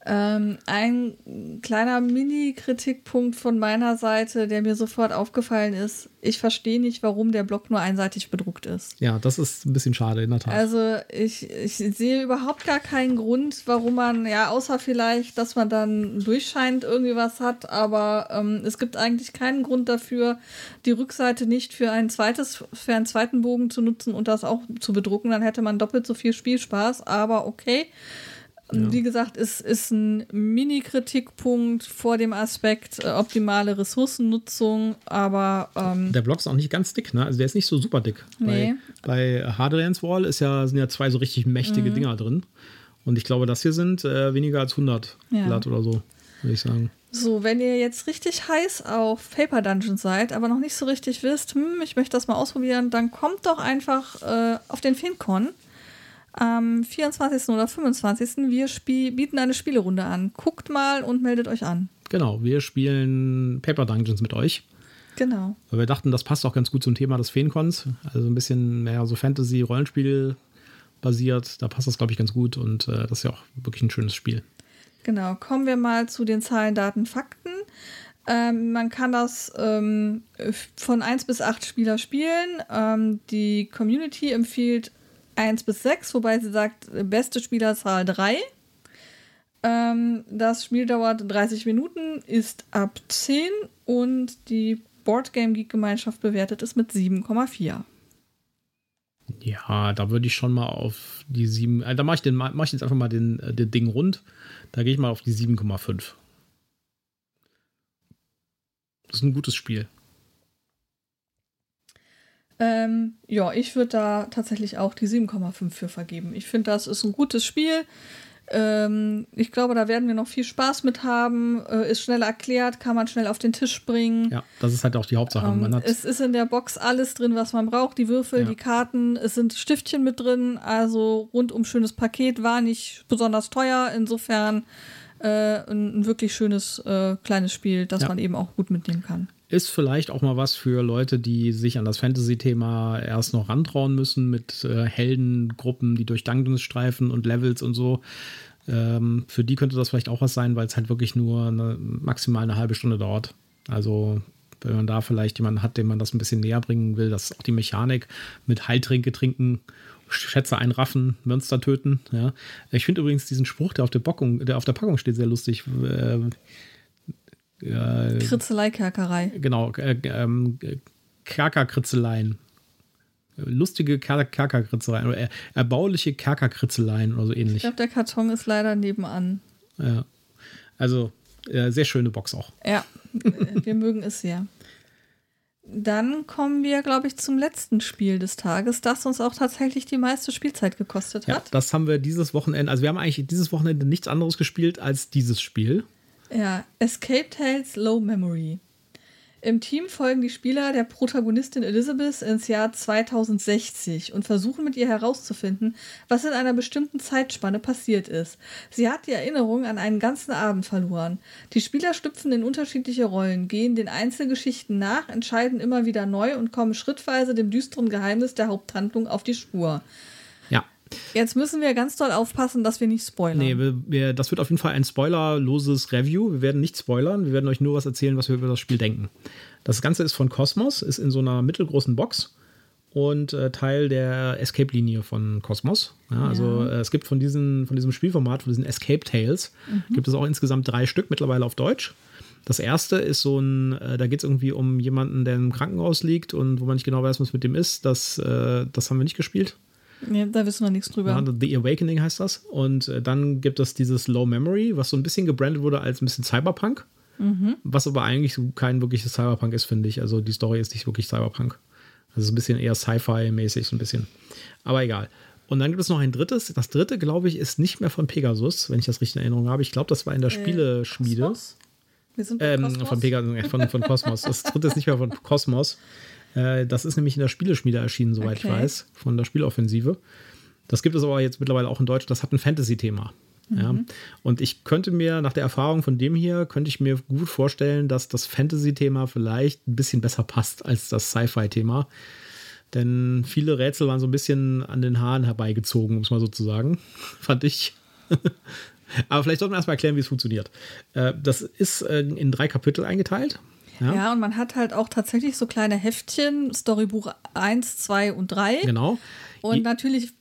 Ähm, ein kleiner Mini-Kritikpunkt von meiner Seite, der mir sofort aufgefallen ist. Ich verstehe nicht, warum der Block nur einseitig bedruckt ist. Ja, das ist ein bisschen schade, in der Tat. Also ich, ich sehe überhaupt gar keinen Grund, warum man, ja, außer vielleicht, dass man dann durchscheinend irgendwie was hat, aber ähm, es gibt eigentlich keinen Grund dafür, die Rückseite nicht für ein zweites, für einen zweiten Bogen zu nutzen und das auch zu bedrucken. Dann hätte man doppelt so viel Spielspaß, aber okay. Wie gesagt, es ist ein Mini-Kritikpunkt vor dem Aspekt äh, optimale Ressourcennutzung, aber ähm, der Block ist auch nicht ganz dick, ne? Also der ist nicht so super dick. Nee. Bei, bei Hardlands Wall ist ja, sind ja zwei so richtig mächtige Mhm. Dinger drin. Und ich glaube, das hier sind äh, weniger als 100 Ja. Blatt oder so, würde ich sagen. So, wenn ihr jetzt richtig heiß auf Paper Dungeon seid, aber noch nicht so richtig wisst, hm, ich möchte das mal ausprobieren, dann kommt doch einfach äh, auf den FinCon am 24. oder 25. Wir bieten eine Spielerunde an. Guckt mal und meldet euch an. Genau, wir spielen Paper Dungeons mit euch. Genau. Weil wir dachten, das passt auch ganz gut zum Thema des Feencons. Also ein bisschen mehr so Fantasy-Rollenspiel basiert. Da passt das, glaube ich, ganz gut. Und äh, das ist ja auch wirklich ein schönes Spiel. Genau, kommen wir mal zu den Zahlen, Daten, Fakten. Ähm, man kann das ähm, von 1 bis 8 Spieler spielen. Ähm, die Community empfiehlt 1 bis 6, wobei sie sagt, beste Spielerzahl 3. Ähm, das Spiel dauert 30 Minuten, ist ab 10 und die Boardgame Geek Gemeinschaft bewertet es mit 7,4. Ja, da würde ich schon mal auf die 7. Äh, da mache ich, den- mach ich jetzt einfach mal den, äh, den Ding rund. Da gehe ich mal auf die 7,5. Das ist ein gutes Spiel. Ähm, ja, ich würde da tatsächlich auch die 7,5 für vergeben. Ich finde, das ist ein gutes Spiel. Ähm, ich glaube, da werden wir noch viel Spaß mit haben. Äh, ist schnell erklärt, kann man schnell auf den Tisch bringen. Ja, das ist halt auch die Hauptsache. Ähm, Man hat, es ist in der Box alles drin, was man braucht. Die Würfel, Ja. die Karten, es sind Stiftchen mit drin. Also rundum schönes Paket, war nicht besonders teuer. Insofern äh, ein, ein wirklich schönes äh, kleines Spiel, das Ja. man eben auch gut mitnehmen kann. Ist vielleicht auch mal was für Leute, die sich an das Fantasy-Thema erst noch rantrauen müssen mit äh, Heldengruppen, die durch Dungeons streifen und Levels und so. Ähm, für die könnte das vielleicht auch was sein, weil es halt wirklich nur eine, maximal eine halbe Stunde dauert. Also wenn man da vielleicht jemanden hat, dem man das ein bisschen näher bringen will, dass auch die Mechanik mit Heiltränke trinken, Schätze einraffen, Monster töten. Ja. Ich finde übrigens diesen Spruch, der auf der, Packung, der auf der Packung steht, sehr lustig. Äh, äh, Kritzelei-Kerkerei. genau, äh, ähm, Kerkerkritzeleien. Lustige Ker Kerkerkritzeleien oder er erbauliche Kerkerkritzeleien oder so Ich ähnlich. glaube, der Karton ist leider nebenan. Ja. Also, äh, sehr schöne Box auch. Ja, äh, wir mögen es sehr. Dann kommen wir, glaube ich, zum letzten Spiel des Tages, das uns auch tatsächlich die meiste Spielzeit gekostet Ja, hat. das haben wir dieses Wochenende, also wir haben eigentlich dieses Wochenende nichts anderes gespielt als dieses Spiel. Ja, Escape Tales Low Memory. Im Team folgen die Spieler der Protagonistin Elizabeth ins Jahr 2060 und versuchen mit ihr herauszufinden, was in einer bestimmten Zeitspanne passiert ist. Sie hat die Erinnerung an einen ganzen Abend verloren. Die Spieler schlüpfen in unterschiedliche Rollen, gehen den Einzelgeschichten nach, entscheiden immer wieder neu und kommen schrittweise dem düsteren Geheimnis der Haupthandlung auf die Spur. Ja. Jetzt müssen wir ganz doll aufpassen, dass wir nicht spoilern. Nee, wir, wir, das wird auf jeden Fall ein spoilerloses Review. Wir werden nicht spoilern, wir werden euch nur was erzählen, was wir über das Spiel denken. Das Ganze ist von Cosmos, ist in so einer mittelgroßen Box und äh, Teil der Escape-Linie von Cosmos. Ja, also äh, es gibt von, diesen, von diesem Spielformat, von diesen Escape Tales, gibt es auch insgesamt drei Stück mittlerweile auf Deutsch. Das erste ist so ein, äh, da geht es irgendwie um jemanden, der im Krankenhaus liegt und wo man nicht genau weiß, was mit dem ist. Das, äh, das haben wir nicht gespielt. Nee, da wissen wir nichts drüber. Ja, The Awakening heißt das. Und äh, dann gibt es dieses Low Memory, was so ein bisschen gebrandet wurde als ein bisschen Cyberpunk. Mhm. Was aber eigentlich so kein wirkliches Cyberpunk ist, finde ich. Also die Story ist nicht wirklich Cyberpunk. Also ein bisschen eher Sci-Fi-mäßig, so ein bisschen. Aber egal. Und dann gibt es noch ein drittes. Das dritte, glaube ich, ist nicht mehr von Pegasus, wenn ich das richtig in Erinnerung habe. Ich glaube, das war in der Spieleschmiede. Kosmos? Wir sind bei Ähm, von, Pegasus, von, von Kosmos. Das dritte ist nicht mehr von Kosmos. Äh, das ist nämlich in der Spieleschmiede erschienen, soweit ich Okay. weiß, von der Spieloffensive. Das gibt es aber jetzt mittlerweile auch in Deutsch. Das hat ein Fantasy-Thema. Ja. Und ich könnte mir, nach der Erfahrung von dem hier, könnte ich mir gut vorstellen, dass das Fantasy-Thema vielleicht ein bisschen besser passt als das Sci-Fi-Thema. Denn viele Rätsel waren so ein bisschen an den Haaren herbeigezogen, um es mal so zu sagen. Fand ich. Aber vielleicht sollten wir erstmal erklären, wie es funktioniert. Äh, Das ist äh, in drei Kapitel eingeteilt. Ja, Ja, und man hat halt auch tatsächlich so kleine Heftchen, Storybuch 1, 2 und 3. genau. Und Je- natürlich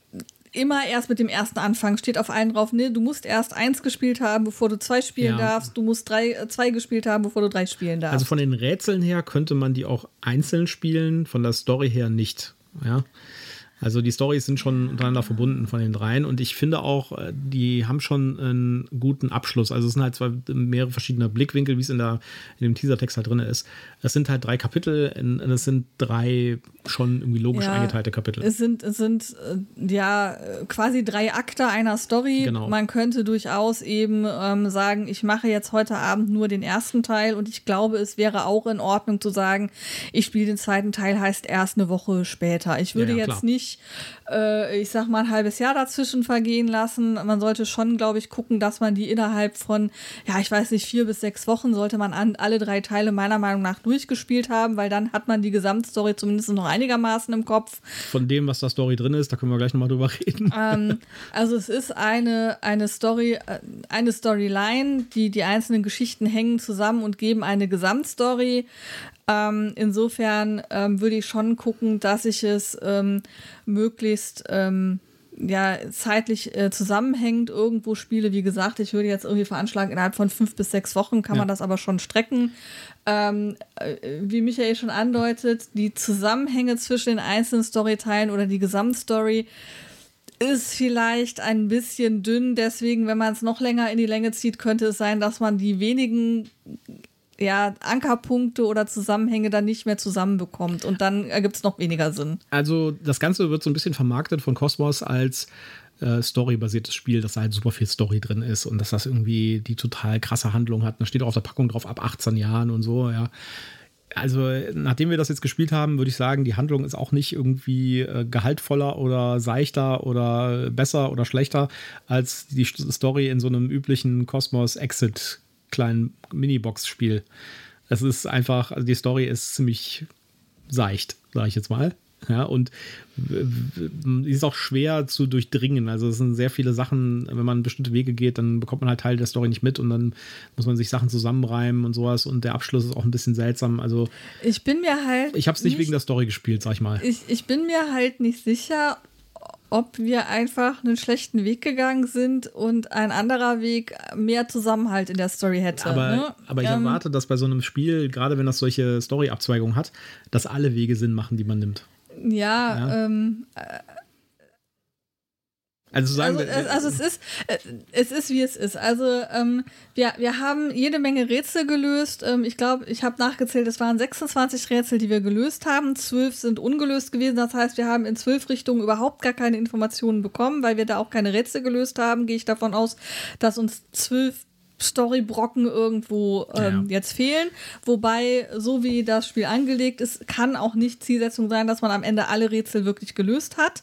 immer erst mit dem ersten Anfang steht auf einen drauf, ne, du musst erst eins gespielt haben, bevor du zwei spielen Ja. darfst, du musst drei, äh, zwei gespielt haben, bevor du drei spielen darfst. Also von den Rätseln her könnte man die auch einzeln spielen, von der Story her nicht. Ja. Also die Storys sind schon untereinander verbunden von den dreien und ich finde auch, äh, die haben schon einen guten Abschluss. Also es sind halt zwar mehrere verschiedene Blickwinkel, wie es in, der, in dem Teasertext halt drin ist. Es sind halt drei Kapitel und es sind drei schon irgendwie logisch Ja, eingeteilte Kapitel. Es sind, es sind äh, ja quasi drei Akte einer Story. Genau. Man könnte durchaus eben ähm, sagen, ich mache jetzt heute Abend nur den ersten Teil und ich glaube, es wäre auch in Ordnung zu sagen, ich spiele den zweiten Teil, heißt erst eine Woche später. Ich würde Ja, ja, jetzt klar. Nicht, äh, ich sag mal, ein halbes Jahr dazwischen vergehen lassen. Man sollte schon, glaube ich, gucken, dass man die innerhalb von, ja, ich weiß nicht, vier bis sechs Wochen sollte man an, alle drei Teile meiner Meinung nach durchgespielt haben, weil dann hat man die Gesamtstory zumindest noch einigermaßen im Kopf. Von dem, was da Story drin ist, da können wir gleich nochmal drüber reden. Ähm, also es ist eine, eine Story, äh, eine Storyline, die die einzelnen Geschichten hängen zusammen und geben eine Gesamtstory. Ähm, insofern ähm, würde ich schon gucken, dass ich es ähm, möglichst ähm, ja, zeitlich äh, zusammenhängend irgendwo spiele. Wie gesagt, ich würde jetzt irgendwie veranschlagen, innerhalb von fünf bis sechs Wochen kann Ja. man das aber schon strecken. Ähm, äh, wie Michael schon andeutet, die Zusammenhänge zwischen den einzelnen Storyteilen oder die Gesamtstory ist vielleicht ein bisschen dünn. Deswegen, wenn man es noch länger in die Länge zieht, könnte es sein, dass man die wenigen ja, Ankerpunkte oder Zusammenhänge dann nicht mehr zusammenbekommt. Und dann ergibt es noch weniger Sinn. Also das Ganze wird so ein bisschen vermarktet von Cosmos als äh, storybasiertes Spiel, dass da halt super viel Story drin ist und dass das irgendwie die total krasse Handlung hat. Da steht auch auf der Packung drauf ab 18 Jahren und so, ja. Also, nachdem wir das jetzt gespielt haben, würde ich sagen, die Handlung ist auch nicht irgendwie äh, gehaltvoller oder seichter oder besser oder schlechter als die St- Story in so einem üblichen Cosmos Exit kleinen Minibox-Spiel. Es ist einfach, also die Story ist ziemlich seicht, sage ich jetzt mal. Ja, und ist auch schwer zu durchdringen. Also es sind sehr viele Sachen, wenn man bestimmte Wege geht, dann bekommt man halt Teil der Story nicht mit und dann muss man sich Sachen zusammenreimen und sowas. Und der Abschluss ist auch ein bisschen seltsam. Also Ich bin mir halt. ich habe es nicht, wegen der Story gespielt, sag ich mal. ich, ich bin mir halt nicht sicher, ob wir einfach einen schlechten Weg gegangen sind und ein anderer Weg mehr Zusammenhalt in der Story hätte. Aber, ne? aber ich Ähm, erwarte, dass bei so einem Spiel, gerade wenn das solche Story-Abzweigungen hat, dass alle Wege Sinn machen, die man nimmt. Ja, Ja. ähm, Also sagen, Also, es- also es ist, äh, es ist wie es ist. Also ähm, wir, wir haben jede Menge Rätsel gelöst. Ähm, ich glaube, ich habe nachgezählt, es waren 26 Rätsel, die wir gelöst haben. Zwölf sind ungelöst gewesen. Das heißt, wir haben in zwölf Richtungen überhaupt gar keine Informationen bekommen, weil wir da auch keine Rätsel gelöst haben. Gehe ich davon aus, dass uns zwölf Storybrocken irgendwo ähm, Ja. jetzt fehlen. Wobei, so wie das Spiel angelegt ist, kann auch nicht Zielsetzung sein, dass man am Ende alle Rätsel wirklich gelöst hat.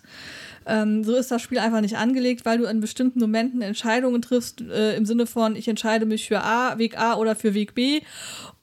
Ähm, so ist das Spiel einfach nicht angelegt, weil du in bestimmten Momenten Entscheidungen triffst, äh, im Sinne von, ich entscheide mich für A, Weg A oder für Weg B.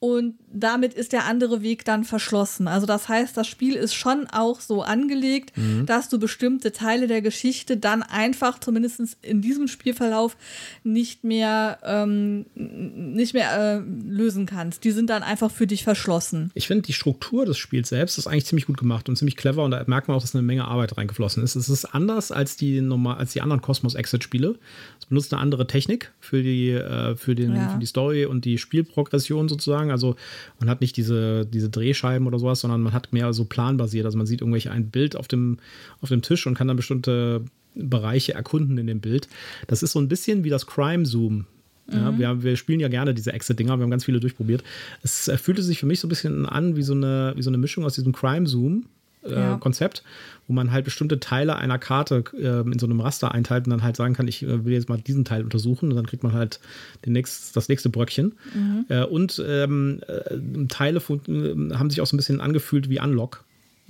Und damit ist der andere Weg dann verschlossen. Also das heißt, das Spiel ist schon auch so angelegt, dass du bestimmte Teile der Geschichte dann einfach, zumindest in diesem Spielverlauf, nicht mehr, ähm, nicht mehr äh, lösen kannst. Die sind dann einfach für dich verschlossen. Ich finde, die Struktur des Spiels selbst ist eigentlich ziemlich gut gemacht und ziemlich clever und da merkt man auch, dass eine Menge Arbeit reingeflossen ist. Es ist anders als die, normal, als die anderen Cosmos Exit-Spiele. Es benutzt eine andere Technik für die, äh, für, den, Ja. für die Story und die Spielprogression sozusagen. Also man hat nicht diese, diese Drehscheiben oder sowas, sondern man hat mehr so planbasiert. Also man sieht irgendwelche ein Bild auf dem, auf dem Tisch und kann dann bestimmte Bereiche erkunden in dem Bild. Das ist so ein bisschen wie das Crime Zoom. Ja, mhm. wir, wir, spielen ja gerne diese Exit-Dinger, wir haben ganz viele durchprobiert. Es fühlte sich für mich so ein bisschen an wie so eine, wie so eine Mischung aus diesem Crime-Zoom äh, ja. Konzept, wo man halt bestimmte Teile einer Karte äh, in so einem Raster einteilt und dann halt sagen kann, ich äh, will jetzt mal diesen Teil untersuchen und dann kriegt man halt den nächst, das nächste Bröckchen. Mhm. Äh, und ähm, äh, Teile von, äh, haben sich auch so ein bisschen angefühlt wie Unlock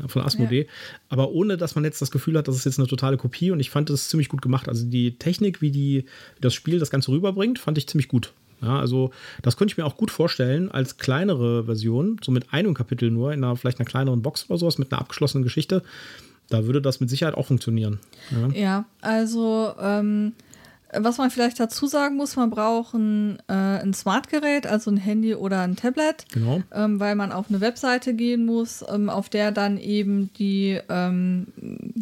von Asmodee, ja. aber ohne, dass man jetzt das Gefühl hat, das ist jetzt eine totale Kopie und ich fand das ziemlich gut gemacht. Also die Technik, wie, die, wie das Spiel das Ganze rüberbringt, fand ich ziemlich gut. Ja, also das könnte ich mir auch gut vorstellen als kleinere Version, so mit einem Kapitel nur, in einer vielleicht einer kleineren Box oder sowas, mit einer abgeschlossenen Geschichte. Da würde das mit Sicherheit auch funktionieren. Ja, ja also ähm, was man vielleicht dazu sagen muss, man braucht ein, äh, ein Smartgerät, also ein Handy oder ein Tablet, genau. ähm, weil man auf eine Webseite gehen muss, ähm, auf der dann eben die, ähm,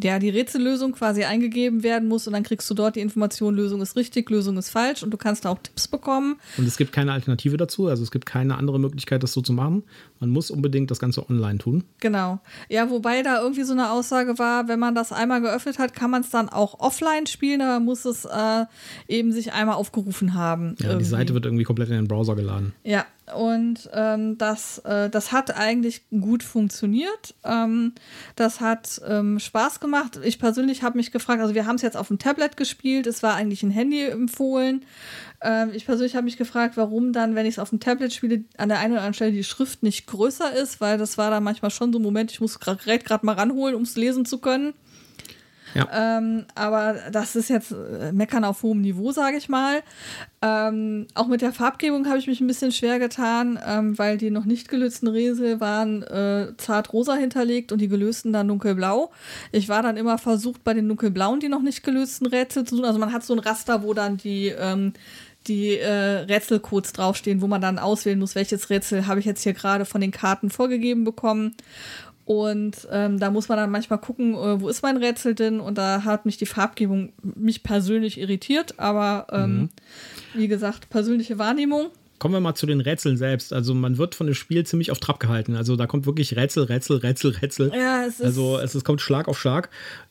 ja, die Rätsellösung quasi eingegeben werden muss und dann kriegst du dort die Information, Lösung ist richtig, Lösung ist falsch und du kannst da auch Tipps bekommen. Und es gibt keine Alternative dazu, also es gibt keine andere Möglichkeit, das so zu machen. Man muss unbedingt das Ganze online tun. Genau. Ja, wobei da irgendwie so eine Aussage war, wenn man das einmal geöffnet hat, kann man es dann auch offline spielen, aber man muss es äh, eben sich einmal aufgerufen haben. Ja, irgendwie. die Seite wird irgendwie komplett in den Browser geladen. Ja, und ähm, das, äh, das hat eigentlich gut funktioniert. Ähm, das hat ähm, Spaß gemacht. Ich persönlich habe mich gefragt, also wir haben es jetzt auf dem Tablet gespielt, es war eigentlich ein Handy empfohlen. Ähm, ich persönlich habe mich gefragt, warum dann, wenn ich es auf dem Tablet spiele, an der einen oder anderen Stelle die Schrift nicht größer ist, weil das war da manchmal schon so ein Moment, ich muss das Gerät gerade mal ranholen, um es lesen zu können. Ja. Ähm, aber das ist jetzt äh, Meckern auf hohem Niveau, sage ich mal. Ähm, auch mit der Farbgebung habe ich mich ein bisschen schwer getan, ähm, weil die noch nicht gelösten Rätsel waren äh, zart rosa hinterlegt und die gelösten dann dunkelblau. Ich war dann immer versucht, bei den dunkelblauen die noch nicht gelösten Rätsel zu tun. Also man hat so ein Raster, wo dann die ähm, die äh, Rätselcodes draufstehen, wo man dann auswählen muss, welches Rätsel habe ich jetzt hier gerade von den Karten vorgegeben bekommen. Und ähm, da muss man dann manchmal gucken, äh, wo ist mein Rätsel denn? Und da hat mich die Farbgebung mich persönlich irritiert, aber ähm, mhm. wie gesagt, persönliche Wahrnehmung. Kommen wir mal zu den Rätseln selbst. Also man wird von dem Spiel ziemlich auf Trab gehalten. Also da kommt wirklich Rätsel, Rätsel, Rätsel, Rätsel. Ja, es ist also es, es kommt Schlag auf Schlag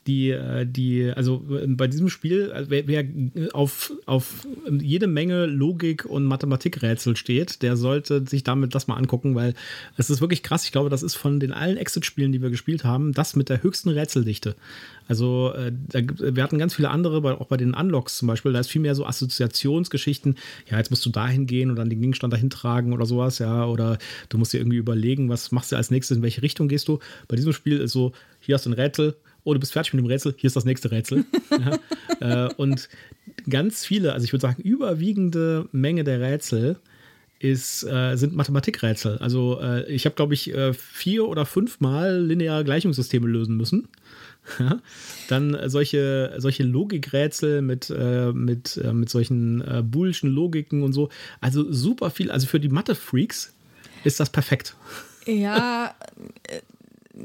die, äh, die, also äh, bei diesem Spiel, äh, wer, wer auf, auf jede Menge Logik und Mathematikrätsel steht, der sollte sich damit das mal angucken, weil es ist wirklich krass. Ich glaube, das ist von den allen Exit-Spielen, die wir gespielt haben, das mit der höchsten Rätseldichte. Also äh, wir hatten ganz viele andere, auch bei den Unlocks zum Beispiel, da ist viel mehr so Assoziationsgeschichten. Ja, jetzt musst du dahin gehen und dann den Gegenstand dahin tragen oder sowas, ja, oder du musst dir irgendwie überlegen, was machst du als nächstes, in welche Richtung gehst du. Bei diesem Spiel ist so, hier hast du ein Rätsel, oh, du bist fertig mit dem Rätsel, hier ist das nächste Rätsel. ja, äh, und ganz viele, also ich würde sagen, überwiegende Menge der Rätsel ist, äh, sind Mathematikrätsel. Also äh, ich habe, glaube ich, äh, vier oder fünfmal lineare Gleichungssysteme lösen müssen. Dann solche, solche Logikrätsel mit, äh, mit, äh, mit solchen äh, boolschen Logiken und so. Also super viel. Also für die Mathe-Freaks ist das perfekt. Ja,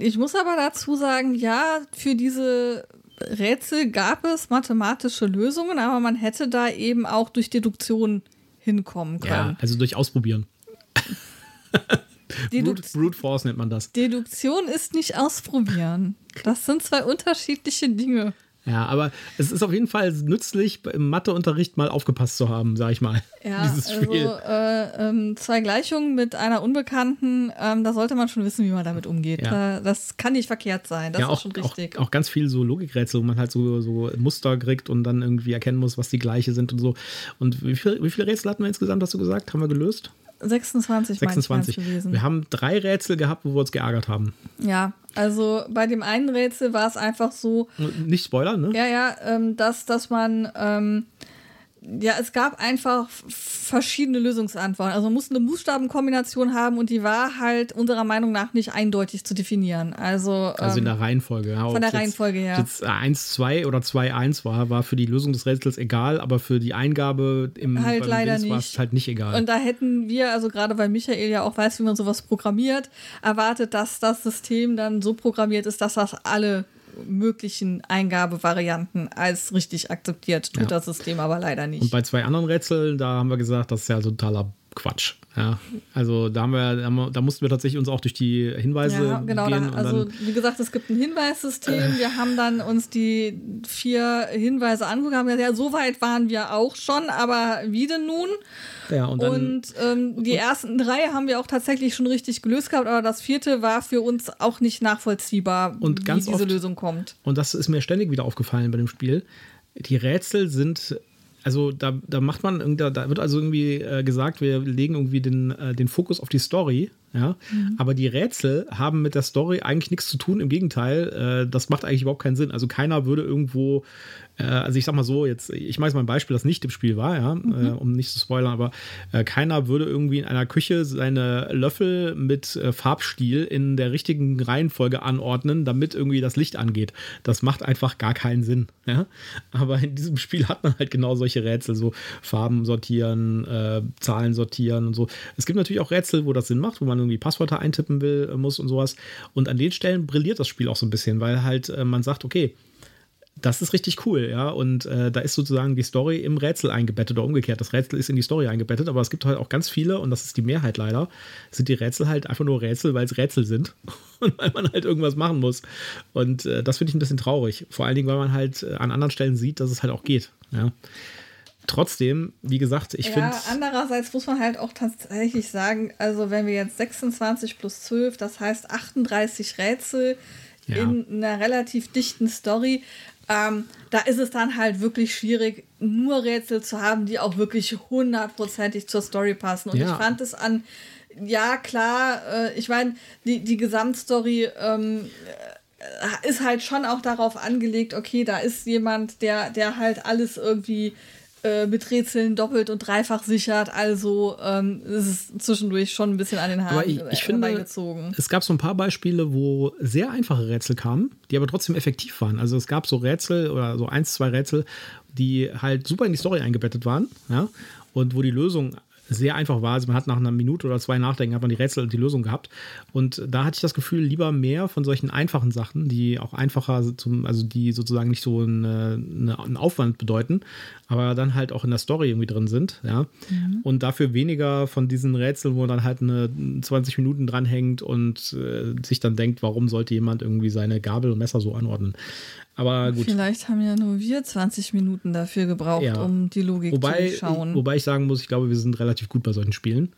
ich muss aber dazu sagen, ja, für diese Rätsel gab es mathematische Lösungen, aber man hätte da eben auch durch Deduktion hinkommen können. Ja, also durch Ausprobieren. Brute, Brute Force nennt man das. Deduktion ist nicht ausprobieren. Das sind zwei unterschiedliche Dinge. Ja, aber es ist auf jeden Fall nützlich, im Matheunterricht mal aufgepasst zu haben, sag ich mal. Ja, dieses Spiel. Also, äh, ähm, zwei Gleichungen mit einer Unbekannten, ähm, da sollte man schon wissen, wie man damit umgeht. Ja. das kann nicht verkehrt sein, das ja, ist schon richtig. Auch, auch, ganz viel so Logikrätsel, wo man halt so, so Muster kriegt und dann irgendwie erkennen muss, was die gleiche sind und so. Und wie, viel, wie viele Rätsel hatten wir insgesamt, hast du gesagt? Haben wir gelöst? 26, 26. gewesen. Wir haben drei Rätsel gehabt, wo wir uns geärgert haben. Ja, also bei dem einen Rätsel war es einfach so. Nicht Spoiler, ne? Ja, ja, ähm, dass, dass man ähm, ja, es gab einfach verschiedene Lösungsantworten. Also man musste eine Buchstabenkombination haben und die war halt unserer Meinung nach nicht eindeutig zu definieren. Also, also in der ähm, Reihenfolge. Ja, von der Reihenfolge her. Jetzt 1, 2 oder 2, 1 war, war für die Lösung des Rätsels egal, aber für die Eingabe im halt leider nicht. war es halt nicht egal. Und da hätten wir, also gerade weil Michael ja auch weiß, wie man sowas programmiert, erwartet, dass das System dann so programmiert ist, dass das alle möglichen Eingabevarianten als richtig akzeptiert. Tut ja. das System aber leider nicht. Und bei zwei anderen Rätseln, da haben wir gesagt, das ist ja totaler Quatsch. Ja, also da haben wir, da, mussten wir tatsächlich uns auch durch die Hinweise Ja, genau. gehen. Da, also, wie gesagt, es gibt ein Hinweissystem. Wir haben dann uns die vier Hinweise angeguckt, haben gesagt, ja, so weit waren wir auch schon, aber wie denn nun? ja, und dann, Und ähm, die ersten drei haben wir auch tatsächlich schon richtig gelöst gehabt, aber das vierte war für uns auch nicht nachvollziehbar, Und ganz wie diese oft- Lösung kommt. Und das ist mir ständig wieder aufgefallen bei dem Spiel. Die Rätsel sind, also da, da macht man, da, da wird also irgendwie äh, gesagt, wir legen irgendwie den, äh, den Fokus auf die Story, ja. Aber die Rätsel haben mit der Story eigentlich nichts zu tun. Im Gegenteil, äh, das macht eigentlich überhaupt keinen Sinn. Also keiner würde irgendwo, also ich sag mal so, jetzt, ich mache jetzt mal ein Beispiel, das nicht im Spiel war, ja, äh, um nicht zu spoilern, aber äh, keiner würde irgendwie in einer Küche seine Löffel mit äh, Farbstil in der richtigen Reihenfolge anordnen, damit irgendwie das Licht angeht. Das macht einfach gar keinen Sinn. Ja? Aber in diesem Spiel hat man halt genau solche Rätsel, so Farben sortieren, äh, Zahlen sortieren und so. Es gibt natürlich auch Rätsel, wo das Sinn macht, wo man irgendwie Passwörter eintippen will, äh, muss und sowas. Und an den Stellen brilliert das Spiel auch so ein bisschen, weil halt äh, man sagt, okay, das ist richtig cool, ja. Und äh, da ist sozusagen die Story im Rätsel eingebettet oder umgekehrt. Das Rätsel ist in die Story eingebettet, aber es gibt halt auch ganz viele, und das ist die Mehrheit leider, sind die Rätsel halt einfach nur Rätsel, weil es Rätsel sind und weil man halt irgendwas machen muss. Und äh, das finde ich ein bisschen traurig. Vor allen Dingen, weil man halt äh, an anderen Stellen sieht, dass es halt auch geht, ja. Trotzdem, wie gesagt, ich finde. Ja, andererseits muss man halt auch tatsächlich sagen, also wenn wir jetzt 26 plus 12, das heißt 38 Rätsel Ja. in einer relativ dichten Story, ähm, da ist es dann halt wirklich schwierig, nur Rätsel zu haben, die auch wirklich hundertprozentig zur Story passen. Und Ja. ich fand es an, ja klar, äh, ich meine, die, die Gesamtstory ähm, äh, ist halt schon auch darauf angelegt, okay, da ist jemand, der, der halt alles irgendwie äh, mit Rätseln doppelt und dreifach sichert. Also ähm, es ist zwischendurch schon ein bisschen an den Haaren Aber ich, ich finde, herbeigezogen. es gab so ein paar Beispiele, wo sehr einfache Rätsel kamen, die aber trotzdem effektiv waren. Also es gab so Rätsel oder so eins, zwei Rätsel, die halt super in die Story eingebettet waren, ja, und wo die Lösung sehr einfach war. Also man hat nach einer Minute oder zwei Nachdenken hat man die Rätsel und die Lösung gehabt. Und da hatte ich das Gefühl, lieber mehr von solchen einfachen Sachen, die auch einfacher zum, also die sozusagen nicht so eine, eine, einen Aufwand bedeuten, aber dann halt auch in der Story irgendwie drin sind, ja. Und dafür weniger von diesen Rätseln, wo dann halt eine 20 Minuten dranhängt und äh, sich dann denkt, warum sollte jemand irgendwie seine Gabel und Messer so anordnen. Aber gut. Vielleicht haben ja nur wir 20 Minuten dafür gebraucht, Ja. um die Logik Wobei, zu schauen. wobei ich sagen muss, ich glaube, wir sind relativ gut bei solchen Spielen.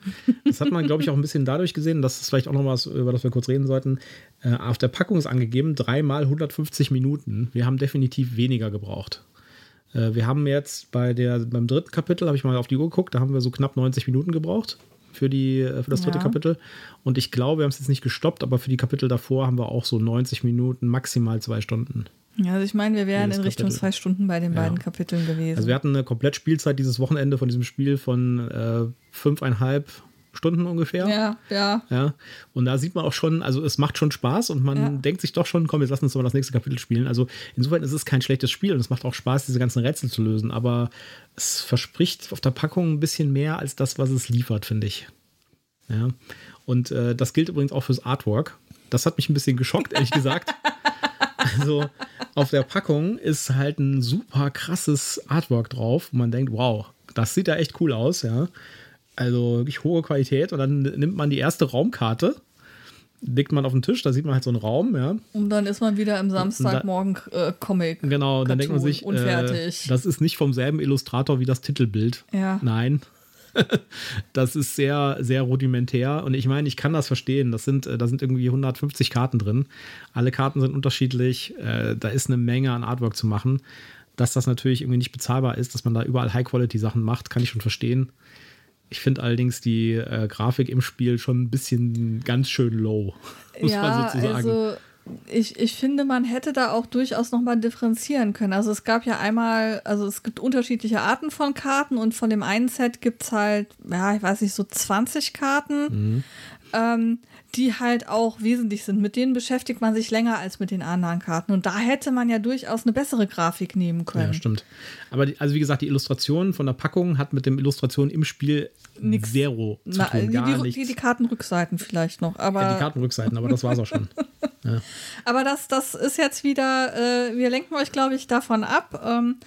Das hat man, glaube ich, auch ein bisschen dadurch gesehen, das ist vielleicht auch noch was, über das wir kurz reden sollten. Äh, auf der Packung ist angegeben, dreimal 150 Minuten. Wir haben definitiv weniger gebraucht. Äh, wir haben jetzt bei der, beim dritten Kapitel, habe ich mal auf die Uhr geguckt, da haben wir so knapp 90 Minuten gebraucht für, die, äh, für das dritte Ja. Kapitel. Und ich glaube, wir haben es jetzt nicht gestoppt, aber für die Kapitel davor haben wir auch so 90 Minuten, maximal zwei Stunden. Also ich meine, wir wären in Richtung Kapitel. zwei Stunden bei den Ja. beiden Kapiteln gewesen. Also wir hatten eine Komplettspielzeit dieses Wochenende von diesem Spiel von äh, fünfeinhalb Stunden ungefähr. ja, ja. Ja, und da sieht man auch schon, also es macht schon Spaß und man Ja. denkt sich doch schon, komm, jetzt lass uns mal das nächste Kapitel spielen. Also insofern ist es kein schlechtes Spiel und es macht auch Spaß, diese ganzen Rätsel zu lösen, aber es verspricht auf der Packung ein bisschen mehr als das, was es liefert, finde ich. Ja, und äh, das gilt übrigens auch fürs Artwork. Das hat mich ein bisschen geschockt, ehrlich gesagt. Also auf der Packung ist halt ein super krasses Artwork drauf, wo man denkt, wow, das sieht ja echt cool aus, ja. Also wirklich hohe Qualität und dann nimmt man die erste Raumkarte, legt man auf den Tisch, da sieht man halt so einen Raum, ja. Und dann ist man wieder im Samstagmorgen äh, Comic. Genau, und dann denkt man sich. Äh, das ist nicht vom selben Illustrator wie das Titelbild. Ja. Nein. das ist sehr, sehr rudimentär. Und ich meine, ich kann das verstehen. Das sind, äh, da sind irgendwie 150 Karten drin. Alle Karten sind unterschiedlich. Äh, da ist eine Menge an Artwork zu machen. Dass das natürlich irgendwie nicht bezahlbar ist, dass man da überall High-Quality-Sachen macht, kann ich schon verstehen. Ich finde allerdings die äh, Grafik im Spiel schon ein bisschen ganz schön low, muss ja, man sozusagen. also ich, ich finde, man hätte da auch durchaus nochmal differenzieren können. Also es gab ja einmal, also es gibt unterschiedliche Arten von Karten und von dem einen Set gibt es halt, ja, ich weiß nicht, so 20 Karten, Mhm. ähm, die halt auch wesentlich sind. Mit denen beschäftigt man sich länger als mit den anderen Karten. Und da hätte man ja durchaus eine bessere Grafik nehmen können. Ja, stimmt. Aber die, also wie gesagt, die Illustration von der Packung hat mit dem Illustration im Spiel Nix. Zero zu Na, tun, die, gar die, die, die Kartenrückseiten vielleicht noch, aber ja, die Kartenrückseiten, aber das war's auch schon. Aber das, das ist jetzt wieder, äh, wir lenken euch, glaube ich, davon ab. Ähm,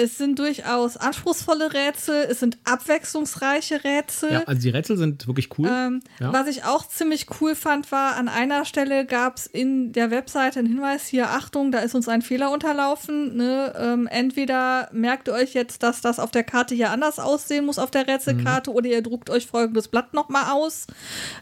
Es sind durchaus anspruchsvolle Rätsel, es sind abwechslungsreiche Rätsel. Ja, also die Rätsel sind wirklich cool. Ähm, ja. Was ich auch ziemlich cool fand, war, an einer Stelle gab es in der Webseite einen Hinweis, hier, Achtung, da ist uns ein Fehler unterlaufen. Ne? Ähm, entweder merkt ihr euch jetzt, dass das auf der Karte hier anders aussehen muss auf der Rätselkarte, mhm. oder ihr druckt euch folgendes Blatt nochmal aus,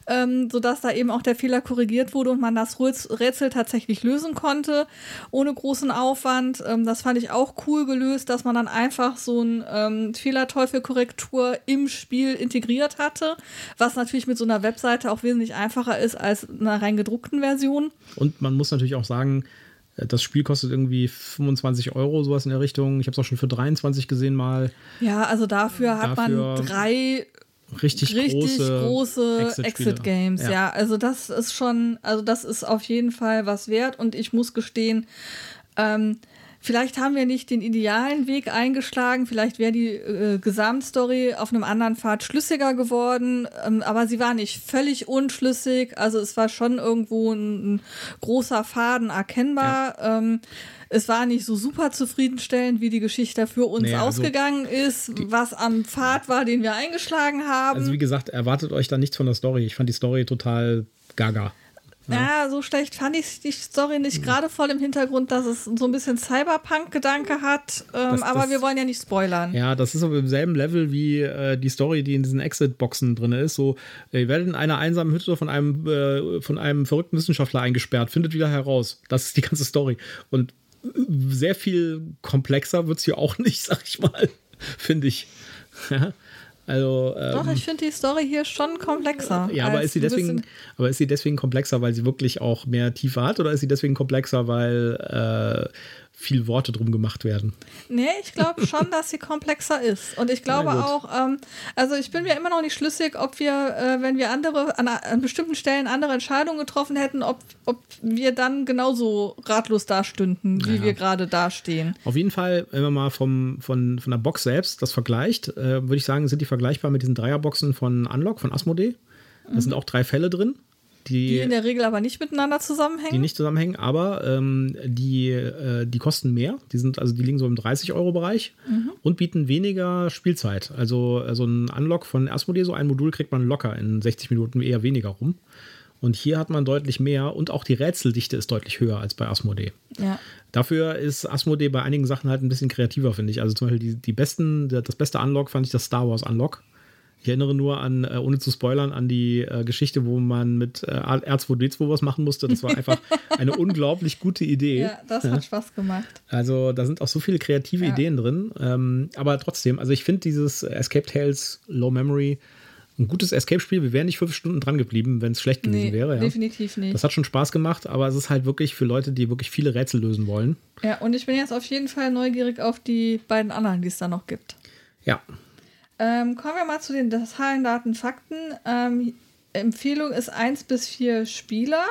ähm, sodass da eben auch der Fehler korrigiert wurde und man das Rätsel tatsächlich lösen konnte, ohne großen Aufwand. Ähm, das fand ich auch cool gelöst, dass man dann einfach so ein ähm, Fehlerteufelkorrektur im Spiel integriert hatte, was natürlich mit so einer Webseite auch wesentlich einfacher ist als einer rein gedruckten Version. Und man muss natürlich auch sagen, äh, das Spiel kostet irgendwie 25 Euro, sowas in der Richtung. Ich habe es auch schon für 23 gesehen mal. Ja, also dafür hat dafür man drei richtig, richtig große, große Exit-Games. ja. ja. also das ist schon, also das ist auf jeden Fall was wert. Und ich muss gestehen, ähm, Vielleicht haben wir nicht den idealen Weg eingeschlagen, vielleicht wäre die äh, Gesamtstory auf einem anderen Pfad schlüssiger geworden, ähm, aber sie war nicht völlig unschlüssig. Also es war schon irgendwo ein, ein großer Faden erkennbar. Ja. Ähm, es war nicht so super zufriedenstellend, wie die Geschichte für uns naja, also ausgegangen ist, was am Pfad war, den wir eingeschlagen haben. Also wie gesagt, erwartet euch da nichts von der Story. Ich fand die Story total gaga. Ja, so schlecht fand ich die Story nicht, gerade vor dem Hintergrund, dass es so ein bisschen Cyberpunk-Gedanke hat. Ähm, das, aber das, wir wollen ja nicht spoilern. Ja, das ist aber im selben Level wie äh, die Story, die in diesen Exit-Boxen drin ist. So, ihr werdet in einer einsamen Hütte von einem, äh, von einem verrückten Wissenschaftler eingesperrt, findet wieder heraus. Das ist die ganze Story. Und sehr viel komplexer wird es hier auch nicht, sag ich mal, finde ich. Ja. Also, ähm, Doch, ich finde die Story hier schon komplexer. Ja, aber ist, sie deswegen, aber ist sie deswegen komplexer, weil sie wirklich auch mehr Tiefe hat oder ist sie deswegen komplexer, weil äh, viel Worte drum gemacht werden. Nee, ich glaube schon, dass sie komplexer ist. Und ich glaube auch, ähm, also ich bin mir immer noch nicht schlüssig, ob wir, äh, wenn wir andere, an, an, bestimmten Stellen andere Entscheidungen getroffen hätten, ob, ob wir dann genauso ratlos dastünden, wie ja. wir gerade dastehen. Auf jeden Fall, wenn man mal vom, von, von der Box selbst das vergleicht, äh, würde ich sagen, sind die vergleichbar mit diesen Dreierboxen von Unlock, von Asmodee. Da mhm. sind auch drei Fälle drin. Die, die in der Regel aber nicht miteinander zusammenhängen. Die nicht zusammenhängen, aber ähm, die, äh, die kosten mehr. Die sind, also die liegen so im 30-Euro-Bereich mhm. und bieten weniger Spielzeit. Also äh, so ein Unlock von Asmodee, so ein Modul kriegt man locker in 60 Minuten eher weniger rum. Und hier hat man deutlich mehr und auch die Rätseldichte ist deutlich höher als bei Asmodee. Ja. Dafür ist Asmodee bei einigen Sachen halt ein bisschen kreativer, finde ich. Also zum Beispiel die, die besten, das beste Unlock fand ich das Star Wars Unlock. Ich erinnere nur an, äh, ohne zu spoilern, an die äh, Geschichte, wo man mit äh, R2D2 was machen musste. Das war einfach eine unglaublich gute Idee. Ja, das hat Spaß gemacht. Also da sind auch so viele kreative ja. Ideen drin. Ähm, aber trotzdem, also ich finde dieses Escape Tales Low Memory ein gutes Escape-Spiel. Wir wären nicht fünf Stunden dran geblieben, wenn es schlecht gewesen nee, wäre. Ja. Definitiv nicht. Das hat schon Spaß gemacht, aber es ist halt wirklich für Leute, die wirklich viele Rätsel lösen wollen. Ja, und ich bin jetzt auf jeden Fall neugierig auf die beiden anderen, die es da noch gibt. Ja, ähm, kommen wir mal zu den Zahlen, Daten, Fakten. Ähm, Empfehlung ist 1 bis 4 Spieler.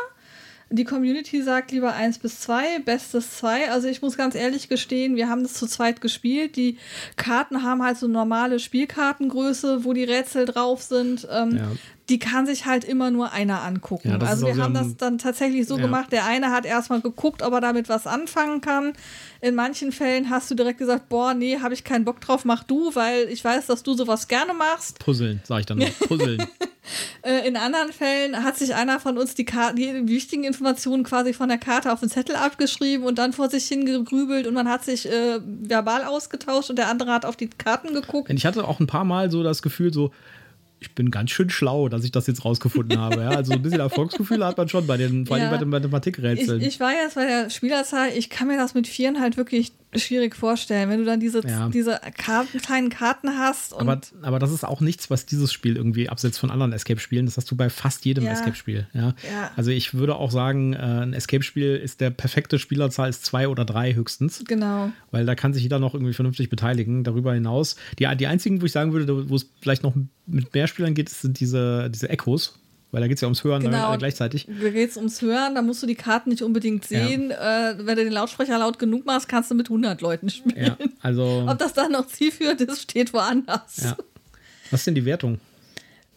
Die Community sagt lieber 1 bis 2, bestes 2. Also ich muss ganz ehrlich gestehen, wir haben das zu zweit gespielt. Die Karten haben halt so normale Spielkartengröße, wo die Rätsel drauf sind. Ähm, ja die kann sich halt immer nur einer angucken. Ja, also wir haben das dann tatsächlich so ja. gemacht, der eine hat erstmal geguckt, ob er damit was anfangen kann. In manchen Fällen hast du direkt gesagt, boah, nee, habe ich keinen Bock drauf, mach du, weil ich weiß, dass du sowas gerne machst. Puzzeln, sage ich dann noch. Puzzeln. Äh, in anderen Fällen hat sich einer von uns die, die wichtigen Informationen quasi von der Karte auf den Zettel abgeschrieben und dann vor sich hingegrübelt und man hat sich äh, verbal ausgetauscht und der andere hat auf die Karten geguckt. Ich hatte auch ein paar Mal so das Gefühl, so, ich bin ganz schön schlau, dass ich das jetzt rausgefunden habe. Ja? Also ein bisschen Erfolgsgefühl hat man schon bei den, vor allem ja, bei den Mathematikrätseln. Ich, ich war jetzt bei der Spielerzahl, ich kann mir das mit Vieren halt wirklich schwierig vorstellen, wenn du dann diese, ja. diese Karten, kleinen Karten hast. aber, aber das ist auch nichts, was dieses Spiel irgendwie absetzt von anderen Escape-Spielen. Das hast du bei fast jedem ja. Escape-Spiel. Ja? ja? Also ich würde auch sagen, äh, ein Escape-Spiel ist der perfekte Spielerzahl ist zwei oder drei höchstens. Genau. Weil da kann sich jeder noch irgendwie vernünftig beteiligen. Darüber hinaus, die, die einzigen, wo ich sagen würde, wo es vielleicht noch mit mehr Spielern geht, sind diese, diese Echos weil da geht es ja ums Hören genau. Äh, gleichzeitig. Da geht es ums Hören, da musst du die Karten nicht unbedingt sehen. Ja. Äh, wenn du den Lautsprecher laut genug machst, kannst du mit 100 Leuten spielen. Ja, also Ob das dann noch zielführend ist, steht woanders. Ja. Was ist denn die Wertung?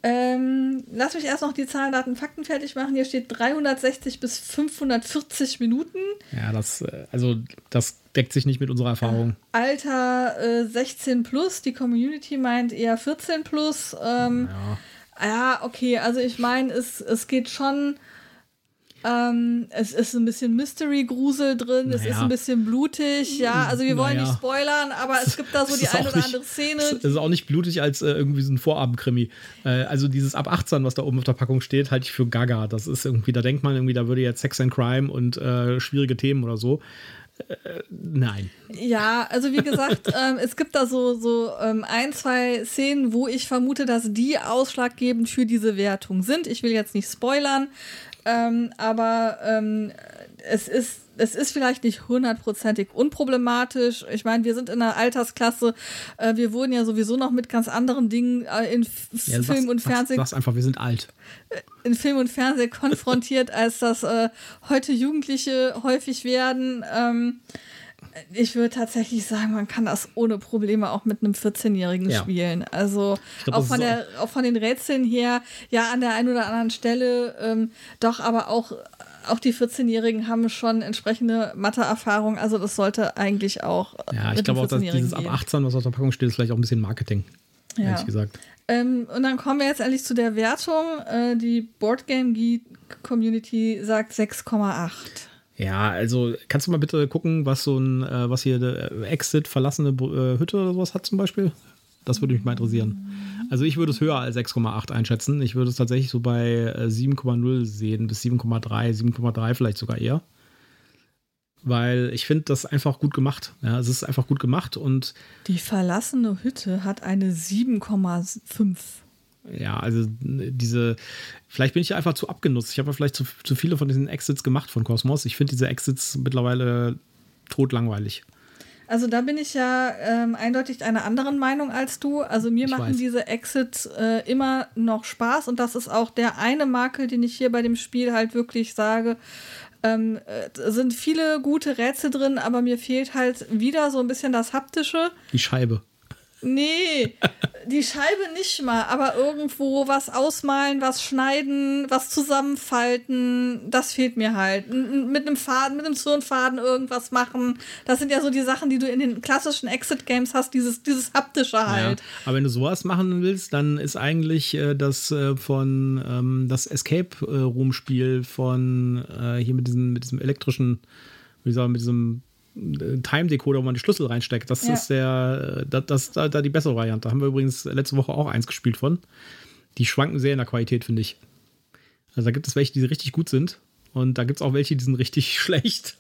Ähm, lass mich erst noch die Zahlen, Daten, Fakten fertig machen. Hier steht 360 bis 540 Minuten. Ja, das, äh, also das deckt sich nicht mit unserer Erfahrung. Alter äh, 16 plus, die Community meint eher 14 plus. Ähm, ja. Ja, okay, also ich meine, es, es geht schon ähm, es ist ein bisschen Mystery-Grusel drin, naja. es ist ein bisschen blutig, ja. Also wir wollen naja. nicht spoilern, aber es gibt da so die eine oder andere Szene. Es ist auch nicht blutig als äh, irgendwie so ein Vorabendkrimi. Äh, also dieses ab 18, was da oben auf der Packung steht, halte ich für gaga. Das ist irgendwie, da denkt man irgendwie, da würde jetzt Sex and Crime und äh, schwierige Themen oder so. Nein. Ja, also wie gesagt, ähm, es gibt da so, so ähm, ein, zwei Szenen, wo ich vermute, dass die ausschlaggebend für diese Wertung sind. Ich will jetzt nicht spoilern. Ähm, aber ähm, es ist es ist vielleicht nicht hundertprozentig unproblematisch. Ich meine, wir sind in einer Altersklasse. Äh, wir wurden ja sowieso noch mit ganz anderen Dingen äh, in ja, Film sagst, und Fernsehen. Sagst einfach, wir sind alt. Äh, in Film und Fernsehen konfrontiert, als das äh, heute Jugendliche häufig werden. Ähm, ich würde tatsächlich sagen, man kann das ohne Probleme auch mit einem 14-Jährigen ja. spielen. Also glaub, auch, von der, auch von den Rätseln her, ja, an der einen oder anderen Stelle, ähm, doch, aber auch, auch die 14-Jährigen haben schon entsprechende Mathe-Erfahrung. Also das sollte eigentlich auch. Ja, ich glaube auch, dass dieses gehen. ab 18, was auf der Packung steht, ist vielleicht auch ein bisschen Marketing. Ja. Ehrlich gesagt. Ähm, und dann kommen wir jetzt endlich zu der Wertung. Äh, die Boardgame Geek Community sagt 6,8. Ja, also kannst du mal bitte gucken, was so ein, äh, was hier Exit, verlassene äh, Hütte oder sowas hat zum Beispiel? Das würde mich mal interessieren. Also ich würde es höher als 6,8 einschätzen. Ich würde es tatsächlich so bei 7,0 äh, sehen, bis 7,3, 7,3 vielleicht sogar eher. Weil ich finde das einfach gut gemacht. Ja, es ist einfach gut gemacht und. Die verlassene Hütte hat eine 7,5 ja, also diese, vielleicht bin ich einfach zu abgenutzt. Ich habe ja vielleicht zu, zu viele von diesen Exits gemacht von Cosmos. Ich finde diese Exits mittlerweile totlangweilig. Also da bin ich ja ähm, eindeutig einer anderen Meinung als du. Also mir ich machen weiß. diese Exits äh, immer noch Spaß und das ist auch der eine Makel, den ich hier bei dem Spiel halt wirklich sage. Ähm, äh, sind viele gute Rätsel drin, aber mir fehlt halt wieder so ein bisschen das Haptische. Die Scheibe. Nee, die Scheibe nicht mal, aber irgendwo was ausmalen, was schneiden, was zusammenfalten, das fehlt mir halt. Mit einem Faden, mit einem Zirnfaden irgendwas machen. Das sind ja so die Sachen, die du in den klassischen Exit-Games hast, dieses, dieses haptische halt. Ja, aber wenn du sowas machen willst, dann ist eigentlich äh, das äh, von ähm, das Escape Room Spiel von äh, hier mit diesem, mit diesem elektrischen, wie soll man, mit diesem Time-Decoder, wo man die Schlüssel reinsteckt. Das ja. ist der, das, das da, da die bessere Variante. Da haben wir übrigens letzte Woche auch eins gespielt von. Die schwanken sehr in der Qualität, finde ich. Also da gibt es welche, die richtig gut sind. Und da gibt es auch welche, die sind richtig schlecht.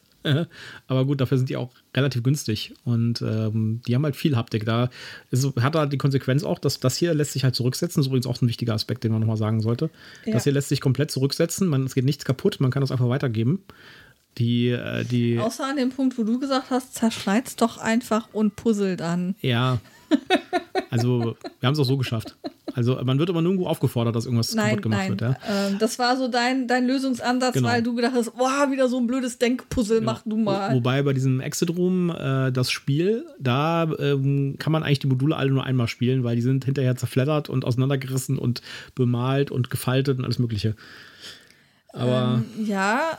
Aber gut, dafür sind die auch relativ günstig. Und ähm, die haben halt viel Haptik. Da ist, hat da die Konsequenz auch, dass das hier lässt sich halt zurücksetzen. Das ist übrigens auch ein wichtiger Aspekt, den man nochmal sagen sollte. Ja. Das hier lässt sich komplett zurücksetzen. Man, es geht nichts kaputt. Man kann das einfach weitergeben. Die, äh, die Außer an dem Punkt, wo du gesagt hast, zerschneid's doch einfach und puzzelt an. Ja. Also, wir haben es auch so geschafft. Also, man wird aber nirgendwo aufgefordert, dass irgendwas nein, kaputt gemacht nein. wird. Ja? Ähm, das war so dein, dein Lösungsansatz, genau. weil du gedacht hast, boah, wieder so ein blödes Denkpuzzle, genau. mach du mal. Wo, wobei bei diesem Exit Room, äh, das Spiel, da ähm, kann man eigentlich die Module alle nur einmal spielen, weil die sind hinterher zerfleddert und auseinandergerissen und bemalt und gefaltet und alles Mögliche. Aber. Ähm, ja,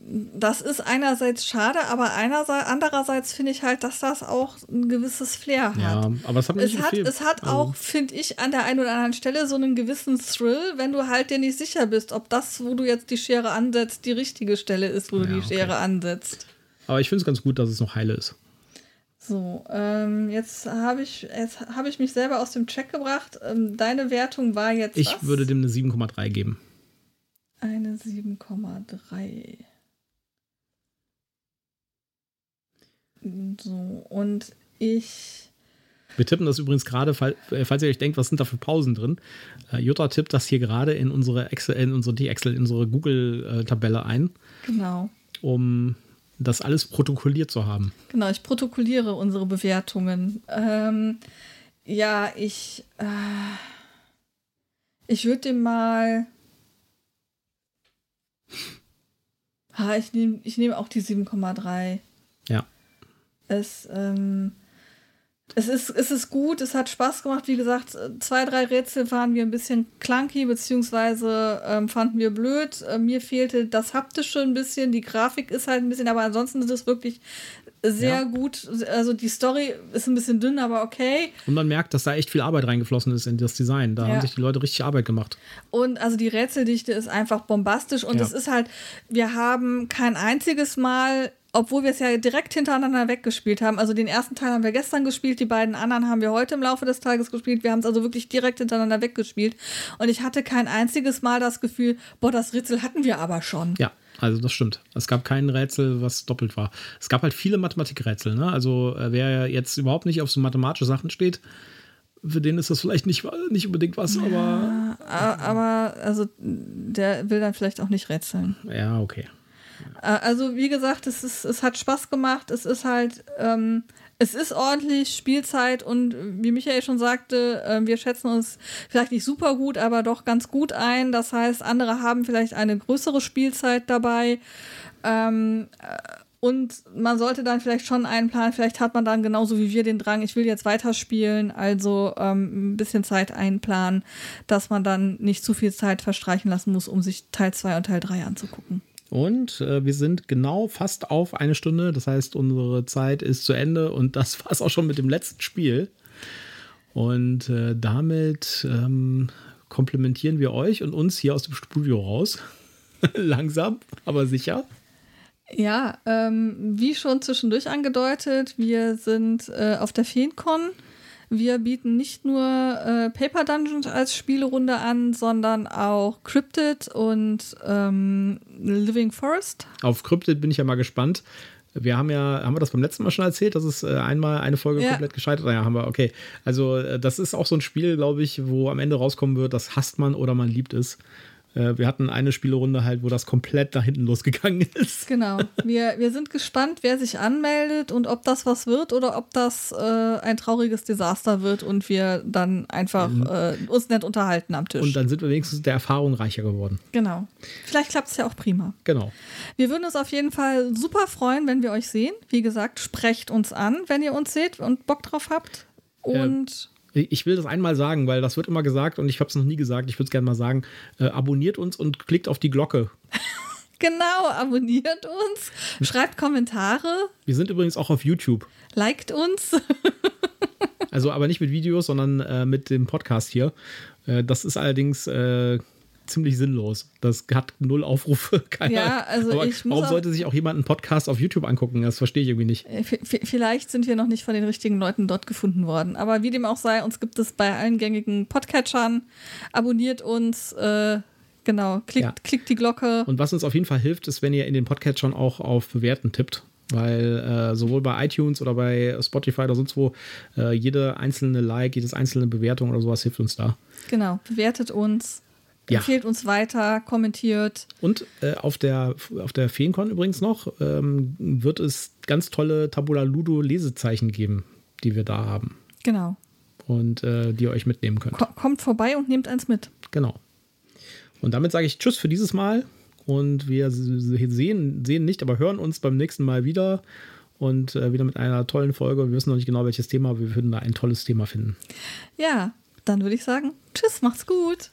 das ist einerseits schade, aber einerseits, andererseits finde ich halt, dass das auch ein gewisses Flair hat. Ja, aber es hat, es hat, es hat also. auch, finde ich, an der einen oder anderen Stelle so einen gewissen Thrill, wenn du halt dir nicht sicher bist, ob das, wo du jetzt die Schere ansetzt, die richtige Stelle ist, wo ja, du die okay. Schere ansetzt. Aber ich finde es ganz gut, dass es noch heile ist. So, ähm, jetzt habe ich, hab ich mich selber aus dem Check gebracht. Ähm, deine Wertung war jetzt. Ich was? würde dem eine 7,3 geben. Eine 7,3. So, und ich. Wir tippen das übrigens gerade, äh, falls ihr euch denkt, was sind da für Pausen drin. Äh, Jutta tippt das hier gerade in unsere Excel, in unsere die Excel, in unsere Google-Tabelle ein. Genau. Um das alles protokolliert zu haben. Genau, ich protokolliere unsere Bewertungen. Ähm, ja, ich. Äh, ich würde dem mal. Ha, ich nehme ich nehm auch die 7,3. Ja es, ähm, Es ist, es ist gut, es hat Spaß gemacht. Wie gesagt, zwei, drei Rätsel waren wir ein bisschen clunky, beziehungsweise ähm, fanden wir blöd. Äh, mir fehlte das Haptische ein bisschen, die Grafik ist halt ein bisschen, aber ansonsten ist es wirklich sehr ja. gut. Also die Story ist ein bisschen dünn, aber okay. Und man merkt, dass da echt viel Arbeit reingeflossen ist in das Design. Da ja. haben sich die Leute richtig Arbeit gemacht. Und also die Rätseldichte ist einfach bombastisch und es ist halt, wir haben kein einziges Mal obwohl wir es ja direkt hintereinander weggespielt haben. Also den ersten Teil haben wir gestern gespielt, die beiden anderen haben wir heute im Laufe des Tages gespielt. Wir haben es also wirklich direkt hintereinander weggespielt. Und ich hatte kein einziges Mal das Gefühl, boah, das Rätsel hatten wir aber schon. Ja. Also das stimmt. Es gab kein Rätsel, was doppelt war. Es gab halt viele Mathematikrätsel. Ne? Also äh, wer jetzt überhaupt nicht auf so mathematische Sachen steht, für den ist das vielleicht nicht, nicht unbedingt was, ja, aber. Aber also der will dann vielleicht auch nicht rätseln. Ja, okay. Äh, also wie gesagt, es, ist, es hat Spaß gemacht. Es ist halt, ähm, es ist ordentlich Spielzeit und wie Michael schon sagte, äh, wir schätzen uns vielleicht nicht super gut, aber doch ganz gut ein. Das heißt, andere haben vielleicht eine größere Spielzeit dabei. Ähm, äh, und man sollte dann vielleicht schon einplanen, vielleicht hat man dann genauso wie wir den Drang, ich will jetzt weiterspielen, also ähm, ein bisschen Zeit einplanen, dass man dann nicht zu viel Zeit verstreichen lassen muss, um sich Teil 2 und Teil 3 anzugucken. Und äh, wir sind genau fast auf eine Stunde. Das heißt, unsere Zeit ist zu Ende und das war es auch schon mit dem letzten Spiel. Und äh, damit ähm, komplementieren wir euch und uns hier aus dem Studio raus. Langsam, aber sicher. Ja, ähm, wie schon zwischendurch angedeutet, wir sind äh, auf der FeenCon wir bieten nicht nur äh, Paper Dungeons als Spielerunde an, sondern auch Cryptid und ähm, Living Forest. Auf Cryptid bin ich ja mal gespannt. Wir haben ja, haben wir das beim letzten Mal schon erzählt, dass es äh, einmal eine Folge ja. komplett gescheitert? Ja, haben wir, okay. Also, äh, das ist auch so ein Spiel, glaube ich, wo am Ende rauskommen wird, das hasst man oder man liebt es. Äh, wir hatten eine Spielerunde halt, wo das komplett da hinten losgegangen ist. Genau. Wir, wir sind gespannt, wer sich anmeldet und ob das was wird oder ob das äh, ein trauriges Desaster wird und wir dann einfach mhm. äh, uns nett unterhalten am Tisch. Und dann sind wir wenigstens der Erfahrung reicher geworden. Genau. Vielleicht klappt es ja auch prima. Genau. Wir würden uns auf jeden Fall super freuen, wenn wir euch sehen. Wie gesagt, sprecht uns an, wenn ihr uns seht und Bock drauf habt. Und ich will das einmal sagen, weil das wird immer gesagt und ich habe es noch nie gesagt. Ich würde es gerne mal sagen. Äh, abonniert uns und klickt auf die Glocke. genau, abonniert uns, schreibt Kommentare. Wir sind übrigens auch auf YouTube. Liked uns. also aber nicht mit Videos, sondern äh, mit dem Podcast hier. Äh, das ist allerdings äh, ziemlich sinnlos. Das hat null Aufrufe. Keine ja, also Aber ich warum sollte sich auch jemand einen Podcast auf YouTube angucken? Das verstehe ich irgendwie nicht. Äh, vielleicht sind wir noch nicht von den richtigen Leuten dort gefunden worden. Aber wie dem auch sei, uns gibt es bei allen gängigen Podcatchern. Abonniert uns. Äh, genau, klickt, ja. klickt die Glocke. Und was uns auf jeden Fall hilft, ist, wenn ihr in den Podcatchern auch auf Bewerten tippt weil äh, sowohl bei iTunes oder bei Spotify oder sonst wo äh, jede einzelne Like, jedes einzelne Bewertung oder sowas hilft uns da. Genau, bewertet uns, ja. Empfehlt uns weiter, kommentiert. Und äh, auf der, auf der Feencon übrigens noch ähm, wird es ganz tolle Tabula Ludo Lesezeichen geben, die wir da haben. Genau. Und äh, die ihr euch mitnehmen könnt. Kommt vorbei und nehmt eins mit. Genau. Und damit sage ich Tschüss für dieses Mal. Und wir sehen, sehen nicht, aber hören uns beim nächsten Mal wieder. Und äh, wieder mit einer tollen Folge. Wir wissen noch nicht genau, welches Thema, aber wir würden da ein tolles Thema finden. Ja, dann würde ich sagen, tschüss, macht's gut.